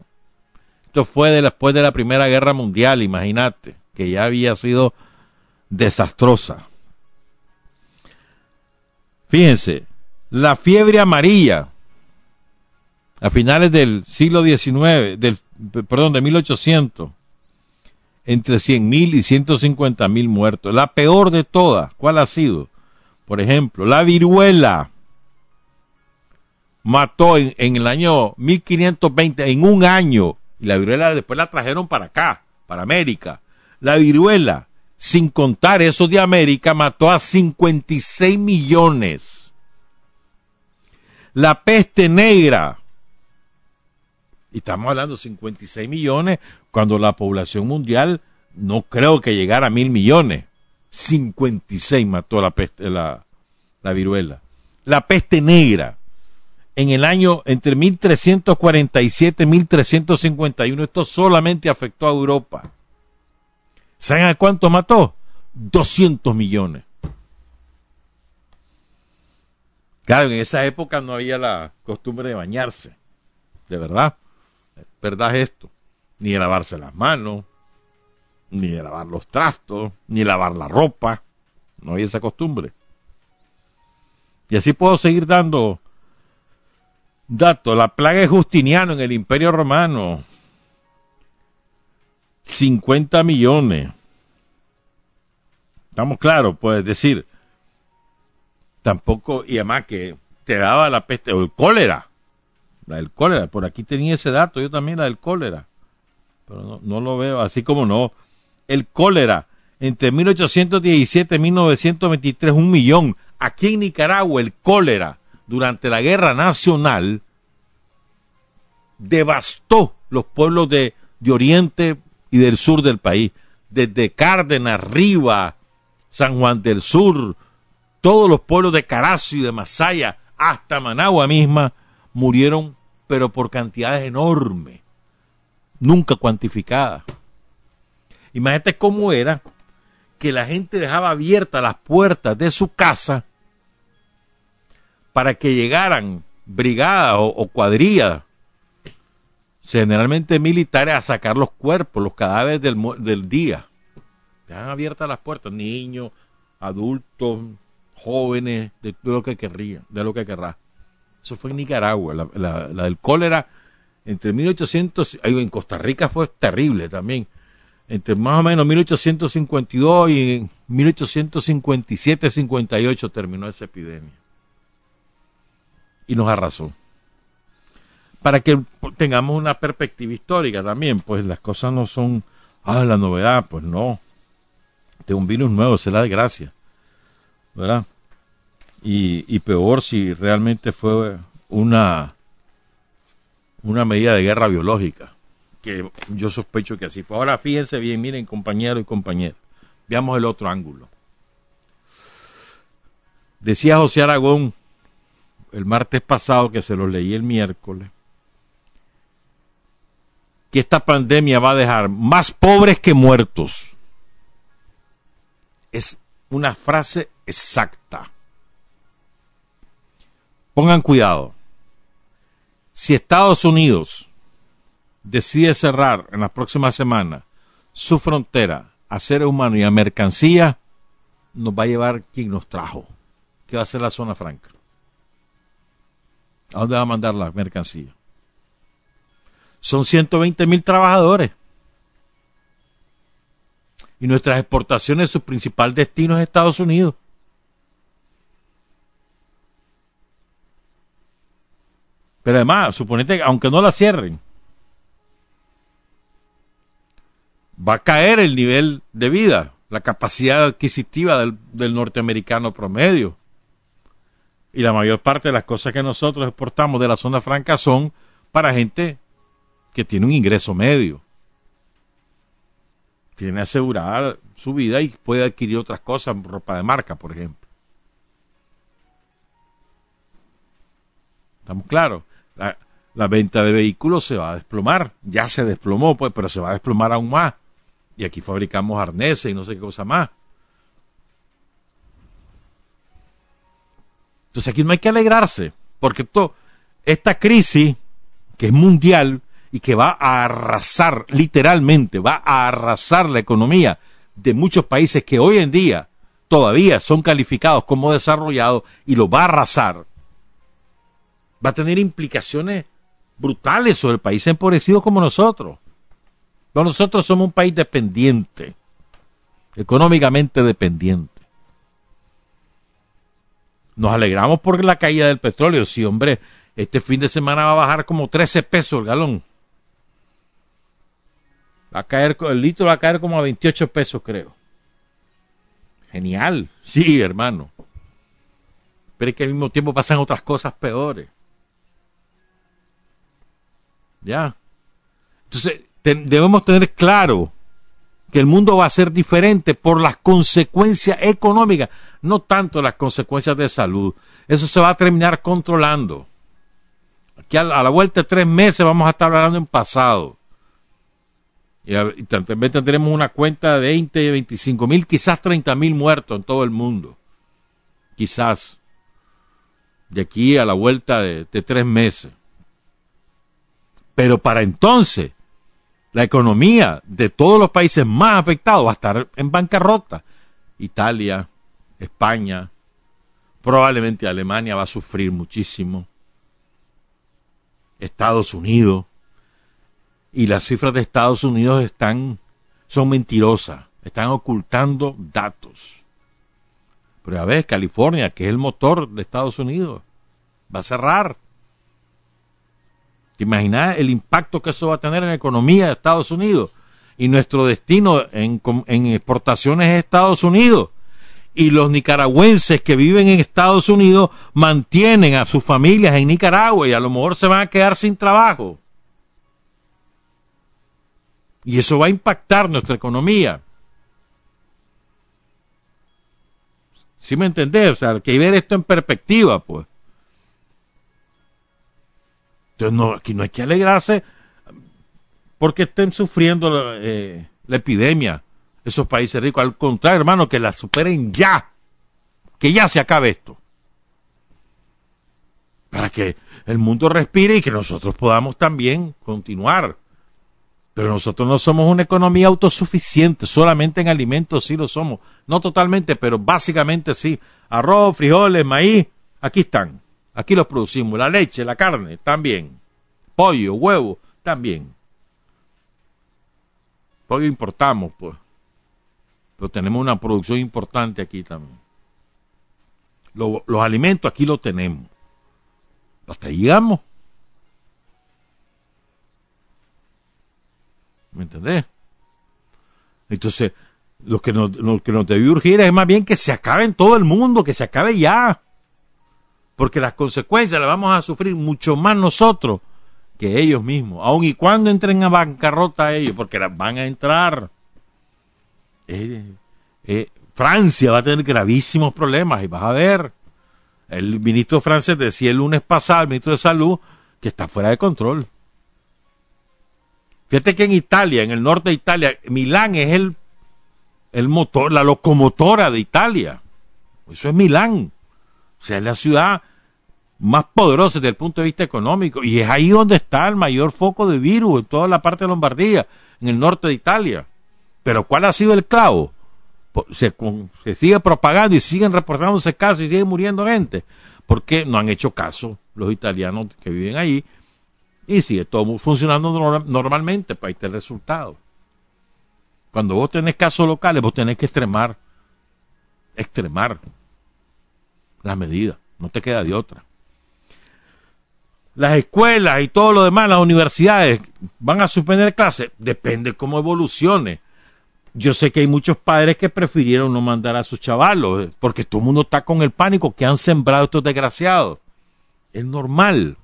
Esto fue después de la Primera Guerra Mundial, imagínate, que ya había sido desastrosa. Fíjense, la fiebre amarilla, a finales del siglo XIX, del, perdón, de 1800, entre 100.000 y 150.000 muertos. La peor de todas, ¿cuál ha sido? Por ejemplo, la viruela mató en, en el año 1520, en un año, y la viruela después la trajeron para acá, para América. La viruela, sin contar eso de América, mató a 56 millones. La peste negra, y estamos hablando de 56 millones, cuando la población mundial no creo que llegara a mil millones. 56 mató la peste, la, la viruela. La peste negra, en el año entre 1347 y 1351. Esto solamente afectó a Europa. ¿Saben a cuánto mató? 200 millones. Claro, en esa época no había la costumbre de bañarse. De verdad. ¿Verdad es esto? Ni de lavarse las manos, ni de lavar los trastos, ni lavar la ropa. No había esa costumbre. Y así puedo seguir dando Dato, la plaga de Justiniano en el Imperio Romano. 50 millones. Estamos claros, puedes decir. Tampoco, y además que te daba la peste, o el cólera. La del cólera, por aquí tenía ese dato, yo también la del cólera. Pero no, no lo veo, así como no. El cólera, entre 1817 y 1923, un millón. Aquí en Nicaragua, el cólera durante la guerra nacional devastó los pueblos de, de Oriente y del sur del país. Desde Cárdenas, Riva, San Juan del Sur, todos los pueblos de Carazo y de Masaya, hasta Managua misma, murieron, pero por cantidades enormes, nunca cuantificadas. Imagínate cómo era que la gente dejaba abiertas las puertas de su casa para que llegaran brigadas o, cuadrillas, generalmente militares, a sacar los cuerpos, los cadáveres del, del día. Dejan abiertas las puertas, niños, adultos, jóvenes, de, lo que querrían, de lo que querrá. Eso fue en Nicaragua, la, la del cólera entre 1800, en Costa Rica fue terrible también, entre más o menos 1852 y 1857-58 terminó esa epidemia y nos arrasó. Para que tengamos una perspectiva histórica también, pues las cosas no son, ah, la novedad, pues no. De un virus nuevo, se la de gracia. ¿Verdad? Y, y peor si realmente fue una, una medida de guerra biológica, que yo sospecho que así fue. Ahora fíjense bien, miren compañeros y compañeras, veamos el otro ángulo. Decía José Aragón el martes pasado, que se lo leí el miércoles, que esta pandemia va a dejar más pobres que muertos. Es una frase exacta. Pongan cuidado. Si Estados Unidos decide cerrar en las próximas semanas su frontera a seres humanos y a mercancía, nos va a llevar quien nos trajo, que va a ser la zona franca. ¿A dónde va a mandar la mercancía? Son 120 mil trabajadores. Y nuestras exportaciones, su principal destino es Estados Unidos. Pero además, suponete, aunque no la cierren, va a caer el nivel de vida, la capacidad adquisitiva del, del norteamericano promedio. Y la mayor parte de las cosas que nosotros exportamos de la zona franca son para gente que tiene un ingreso medio. Tiene asegurada su vida y puede adquirir otras cosas, ropa de marca, por ejemplo. ¿Estamos claros? La, venta de vehículos se va a desplomar. Ya se desplomó, pues, pero se va a desplomar aún más. Y aquí fabricamos arneses y no sé qué cosa más. Entonces aquí no hay que alegrarse, porque esta crisis, que es mundial y que va a arrasar, literalmente, va a arrasar la economía de muchos países que hoy en día todavía son calificados como desarrollados y lo va a arrasar, va a tener implicaciones brutales sobre países empobrecidos como nosotros. nosotros somos un país dependiente, económicamente dependiente. Nos alegramos por la caída del petróleo. Sí, hombre, este fin de semana va a bajar como 13 pesos el galón. Va a caer, el litro va a caer como a 28 pesos, creo. Genial. Sí, hermano. Pero es que al mismo tiempo pasan otras cosas peores. Ya. Entonces, debemos tener claro que el mundo va a ser diferente por las consecuencias económicas, no tanto las consecuencias de salud. Eso se va a terminar controlando. Aquí a la, vuelta de tres meses vamos a estar hablando en pasado. Y, y también tendremos una cuenta de 20, 25 mil, quizás 30 mil muertos en todo el mundo. Quizás. De aquí a la vuelta de tres meses. Pero para entonces, la economía de todos los países más afectados va a estar en bancarrota. Italia, España, probablemente Alemania va a sufrir muchísimo. Estados Unidos. Y las cifras de Estados Unidos están, son mentirosas, están ocultando datos. Pero a ver, California, que es el motor de Estados Unidos, va a cerrar. ¿Te imaginas el impacto que eso va a tener en la economía de Estados Unidos? Y nuestro destino en, exportaciones es Estados Unidos. Y los nicaragüenses que viven en Estados Unidos mantienen a sus familias en Nicaragua y a lo mejor se van a quedar sin trabajo. Y eso va a impactar nuestra economía. ¿Sí me entendés? O sea, hay que ver esto en perspectiva, pues. Entonces, no, aquí no hay que alegrarse porque estén sufriendo eh, la epidemia esos países ricos. Al contrario, hermano, que la superen ya. Que ya se acabe esto. Para que el mundo respire y que nosotros podamos también continuar. Pero nosotros no somos una economía autosuficiente, solamente en alimentos sí lo somos. No totalmente, pero básicamente sí. Arroz, frijoles, maíz, aquí están. Aquí los producimos, la leche, la carne, también. Pollo, huevo, también. Pollo importamos, pues. Pero tenemos una producción importante aquí también. los alimentos aquí los tenemos. Hasta ahí llegamos. ¿Me entendés? Entonces, lo que nos, lo que nos debe urgir es más bien que se acabe en todo el mundo, que se acabe ya. Porque las consecuencias las vamos a sufrir mucho más nosotros que ellos mismos, aun y cuando entren a bancarrota ellos, porque van a entrar. Eh, eh, Francia va a tener gravísimos problemas y vas a ver. El ministro francés decía el lunes pasado, el ministro de Salud, que está fuera de control. Fíjate que en Italia, en el norte de Italia, Milán es el, el motor, la locomotora de Italia. Eso es Milán. O sea, es la ciudad más poderosa desde el punto de vista económico. Y es ahí donde está el mayor foco de virus, en toda la parte de Lombardía, en el norte de Italia. Pero ¿cuál ha sido el clavo? Se, se sigue propagando y siguen reportándose casos y sigue muriendo gente. Porque no han hecho caso los italianos que viven ahí y sigue todo funcionando normalmente, para este el resultado. Cuando vos tenés casos locales, vos tenés que extremar, extremar las medidas, no te queda de otra. Las escuelas y todo lo demás, las universidades, ¿van a suspender clases? Depende cómo evolucione. Yo sé que hay muchos padres que prefirieron no mandar a sus chavalos, porque todo el mundo está con el pánico que han sembrado estos desgraciados. Es normal.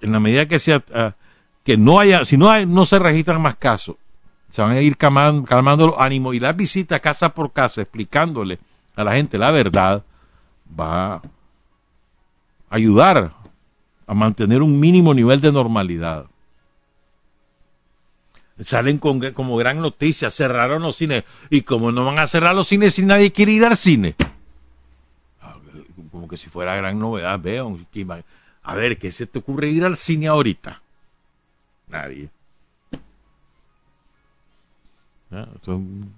En la medida que sea, ah, que no haya, si no hay, no se registran más casos, se van a ir calmando, calmando los ánimos y la visita casa por casa explicándole a la gente la verdad va a ayudar a mantener un mínimo nivel de normalidad. Salen con, como gran noticia, cerraron los cines. ¿Y como no van a cerrar los cines si nadie quiere ir al cine? Como que si fuera gran novedad, veo. A ver, ¿qué se te ocurre ir al cine ahorita? Nadie. Entonces,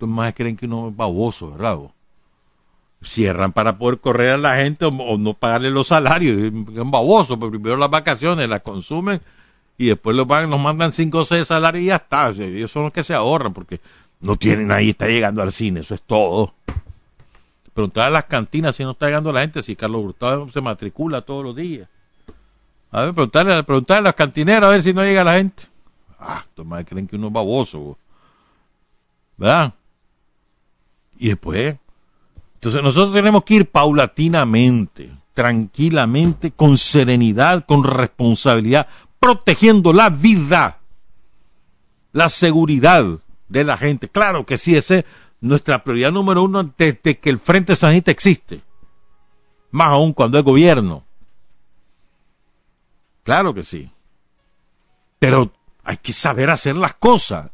más creen que uno es baboso, ¿verdad? Cierran para poder correr a la gente o, no pagarle los salarios. Es baboso, porque primero las vacaciones las consumen y después los nos mandan 5 o 6 salarios y ya está. ellos son los que se ahorran porque no tienen ahí, está llegando al cine, eso es todo. Preguntar a las cantinas si no está llegando la gente, si Carlos Hurtado se matricula todos los días. A ver, preguntarle, preguntarle a las cantineras a ver si no llega la gente. Ah, estos creen que uno es baboso. ¿Verdad? Y después, entonces nosotros tenemos que ir paulatinamente, tranquilamente, con serenidad, con responsabilidad, protegiendo la vida, la seguridad de la gente. Claro que sí, esa es nuestra prioridad número uno desde que el Frente Sanista existe. Más aún cuando es gobierno. Claro que sí. Pero hay que saber hacer las cosas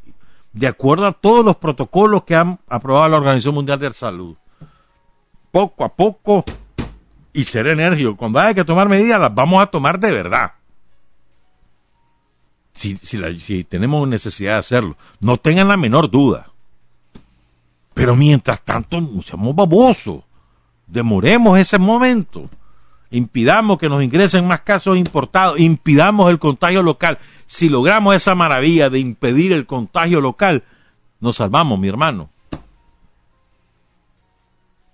de acuerdo a todos los protocolos que han aprobado la Organización Mundial de la Salud. Poco a poco y ser enérgico. Cuando hay que tomar medidas, las vamos a tomar de verdad si, tenemos necesidad de hacerlo. No tengan la menor duda. Pero mientras tanto, seamos babosos. Demoremos ese momento. Impidamos que nos ingresen más casos importados. Impidamos el contagio local. Si logramos esa maravilla de impedir el contagio local, nos salvamos, mi hermano.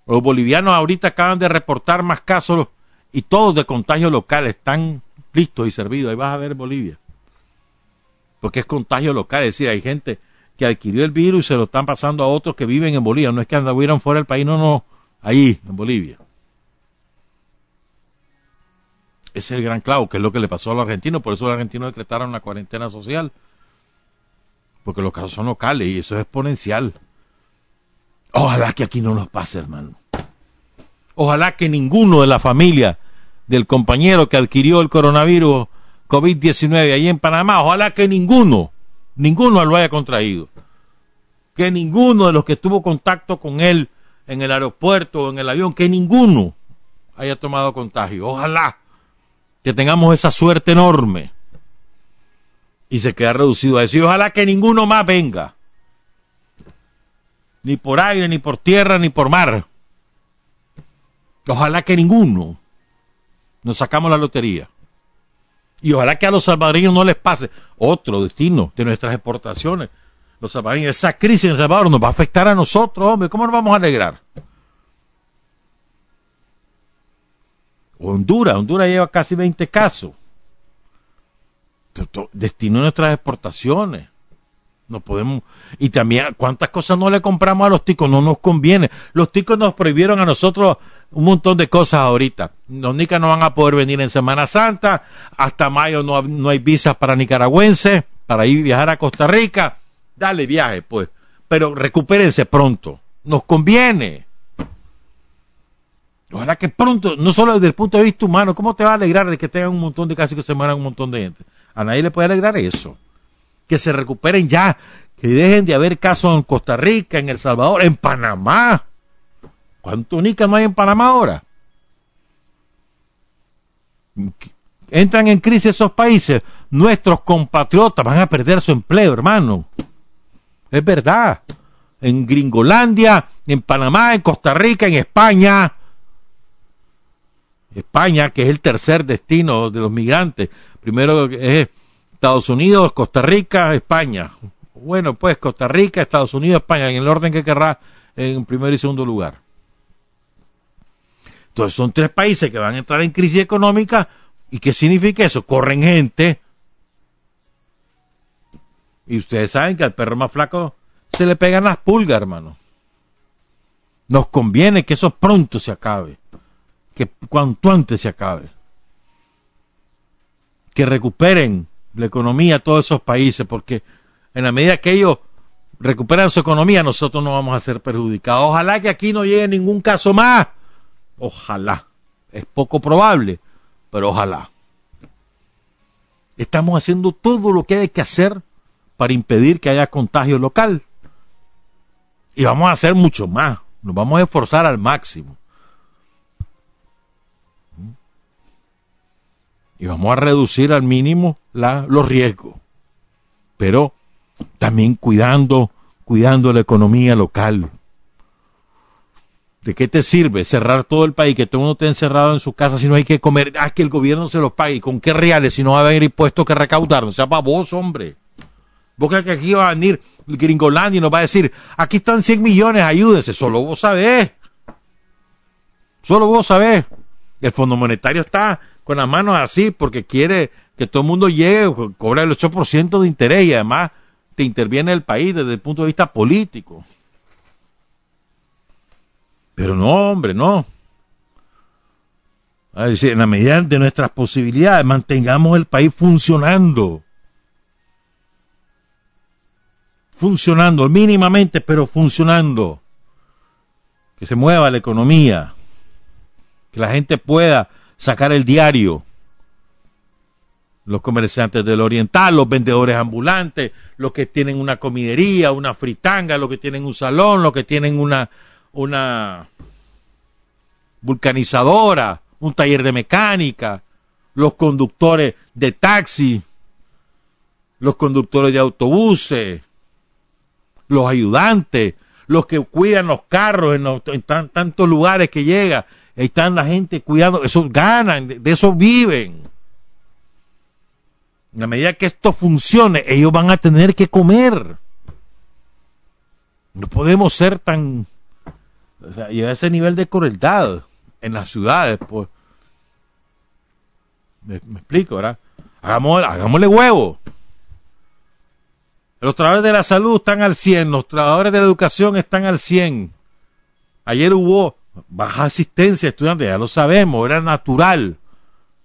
Los bolivianos ahorita acaban de reportar más casos y todos de contagio local están listos y servidos. Ahí vas a ver Bolivia porque es contagio local, es decir, hay gente que adquirió el virus y se lo están pasando a otros que viven en Bolivia, no es que anduvieran fuera del país, no, no, ahí, en Bolivia. Ese es el gran clavo, que es lo que le pasó a los argentinos, por eso los argentinos decretaron la cuarentena social, porque los casos son locales y eso es exponencial. Ojalá que aquí no nos pase, hermano. Ojalá que ninguno de la familia del compañero que adquirió el coronavirus COVID-19 ahí en Panamá, ojalá que ninguno, ninguno lo haya contraído. Que ninguno de los que tuvo contacto con él en el aeropuerto o en el avión, que ninguno haya tomado contagio. Ojalá que tengamos esa suerte enorme y se queda reducido a eso. Y ojalá que ninguno más venga. Ni por aire, ni por tierra, ni por mar. Ojalá que ninguno. Nos sacamos la lotería. Y ojalá que a los salvadoreños no les pase otro destino de nuestras exportaciones. Los salvadoreños, esa crisis en El Salvador nos va a afectar a nosotros, hombre. ¿Cómo nos vamos a alegrar? Honduras, Honduras lleva casi 20 casos. Destino de nuestras exportaciones. No podemos. Y también, ¿cuántas cosas no le compramos a los ticos? No nos conviene. Los ticos nos prohibieron a nosotros un montón de cosas ahorita. Los nicas no van a poder venir en Semana Santa, hasta mayo no, no hay visas para nicaragüenses, para ir viajar a Costa Rica. Dale viaje, pues. Pero recupérense pronto. Nos conviene. Ojalá que pronto, no solo desde el punto de vista humano, ¿cómo te va a alegrar de que tengan un montón de casos que se mueran un montón de gente? A nadie le puede alegrar eso. Que se recuperen ya, que dejen de haber casos en Costa Rica, en El Salvador, en Panamá. ¿Cuánto nicas no hay en Panamá ahora? Entran en crisis esos países, nuestros compatriotas van a perder su empleo, hermano. Es verdad. En Gringolandia, en Panamá, en Costa Rica, en España. España, que es el tercer destino de los migrantes. Primero es Estados Unidos, Costa Rica, España. Bueno, pues Costa Rica, Estados Unidos, España, en el orden que querrá en primer y segundo lugar. Entonces son tres países que van a entrar en crisis económica. ¿Y qué significa eso? Corren gente. Y ustedes saben que al perro más flaco se le pegan las pulgas, hermano. Nos conviene que eso pronto se acabe. Que cuanto antes se acabe. Que recuperen la economía todos esos países, porque en la medida que ellos recuperan su economía, nosotros no vamos a ser perjudicados. Ojalá que aquí no llegue ningún caso más. Ojalá. Es poco probable, pero ojalá. Estamos haciendo todo lo que hay que hacer para impedir que haya contagio local. Y vamos a hacer mucho más. Nos vamos a esforzar al máximo. Y vamos a reducir al mínimo los riesgos. Pero también cuidando, cuidando la economía local. ¿De qué te sirve cerrar todo el país, que todo el mundo esté encerrado en su casa si no hay que comer? Ah, que el gobierno se los pague. ¿Con qué reales si no va a haber impuestos que recaudar? No sea vos, hombre. ¿Vos crees que aquí va a venir Gringolandia y nos va a decir, aquí están 100 millones, ayúdese? Solo vos sabés. Solo vos sabés. El Fondo Monetario está con las manos así porque quiere que todo el mundo llegue, cobra el 8% de interés y además te interviene el país desde el punto de vista político. Pero no, hombre, no. Es decir, en la medida de nuestras posibilidades, mantengamos el país funcionando. Funcionando, mínimamente, pero funcionando. Que se mueva la economía. Que la gente pueda sacar el diario. Los comerciantes del oriental, los vendedores ambulantes, los que tienen una comidería, una fritanga, los que tienen un salón, los que tienen una, una vulcanizadora, un taller de mecánica, los conductores de taxi, los conductores de autobuses, los ayudantes, los que cuidan los carros en, tantos lugares que llega, ahí están la gente cuidando, eso ganan, de, eso viven. En la medida que esto funcione, ellos van a tener que comer. No podemos ser tan o sea, y a ese nivel de crueldad en las ciudades, pues. Me, explico, ¿verdad? hagámosle huevo. Los trabajadores de la salud están al 100, los trabajadores de la educación están al 100. Ayer hubo baja asistencia estudiantes, ya lo sabemos, era natural.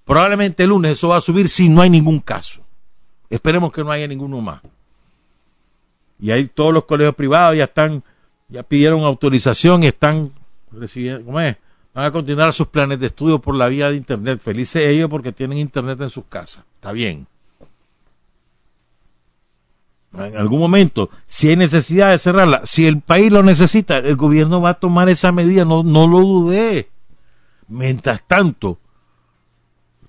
Probablemente el lunes eso va a subir si no hay ningún caso. Esperemos que no haya ninguno más. Y ahí todos los colegios privados ya están ya pidieron autorización y están recibiendo, ¿cómo es? Van a continuar sus planes de estudio por la vía de Internet. Felices ellos porque tienen Internet en sus casas. Está bien. En algún momento, si hay necesidad de cerrarla, si el país lo necesita, el gobierno va a tomar esa medida, no, no lo dudé. Mientras tanto,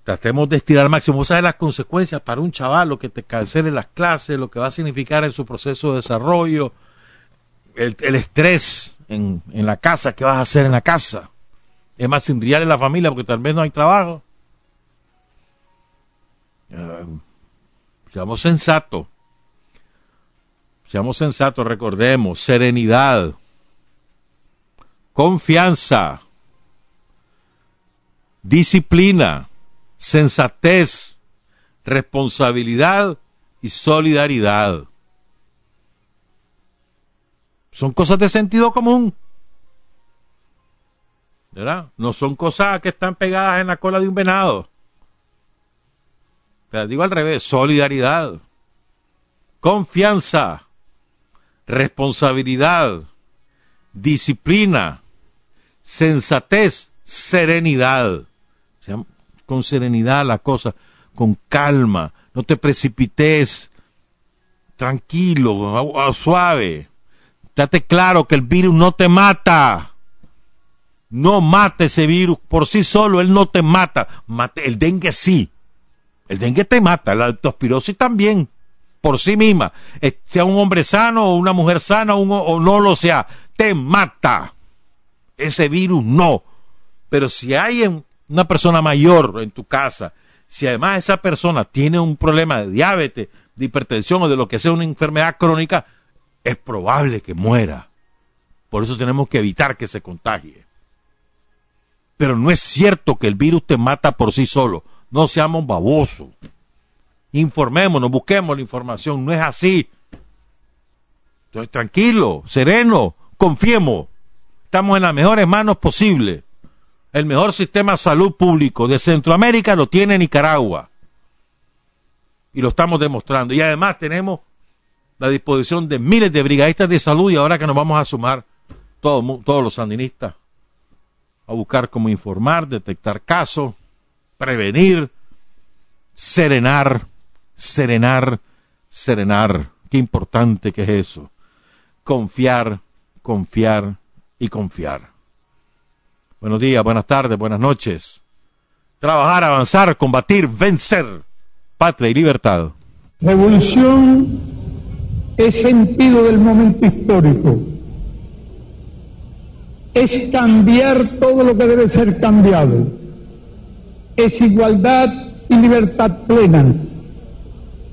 tratemos de estirar máximo. Vos sabes las consecuencias para un chaval, lo que te cancele las clases, lo que va a significar en su proceso de desarrollo, el, estrés en, la casa, ¿qué vas a hacer en la casa? Es más, sin en la familia porque tal vez no hay trabajo. Eh, seamos sensatos. Seamos sensatos, recordemos, serenidad, confianza, disciplina, sensatez, responsabilidad y solidaridad. Son cosas de sentido común. ¿verdad? No son cosas que están pegadas en la cola de un venado. Pero digo al revés, solidaridad, confianza, responsabilidad, disciplina, sensatez, serenidad. Con serenidad la cosa, con calma, no te precipites, tranquilo, suave. Date claro que el virus no te mata. No mata ese virus por sí solo, él no te mata. Mate, el dengue sí. El dengue te mata, la leptospirosis también, por sí misma. Eh, sea un hombre sano o una mujer sana o no lo sea, te mata. Ese virus no. Pero si hay una persona mayor en tu casa, si además esa persona tiene un problema de diabetes, de hipertensión o de lo que sea una enfermedad crónica, es probable que muera. Por eso tenemos que evitar que se contagie. Pero no es cierto que el virus te mata por sí solo. No seamos babosos. Informémonos, busquemos la información. No es así. Entonces, tranquilo, sereno, confiemos. Estamos en las mejores manos posibles. El mejor sistema de salud público de Centroamérica lo tiene Nicaragua. Y lo estamos demostrando. Y además tenemos la disposición de miles de brigadistas de salud y ahora que nos vamos a sumar todos, todos los sandinistas a buscar cómo informar, detectar casos, prevenir, serenar, serenar, serenar. Qué importante que es eso. Confiar, confiar y confiar. Buenos días, buenas tardes, buenas noches. Trabajar, avanzar, combatir, vencer. Patria y libertad. Revolución es sentido del momento histórico. Es cambiar todo lo que debe ser cambiado. Es igualdad y libertad plena.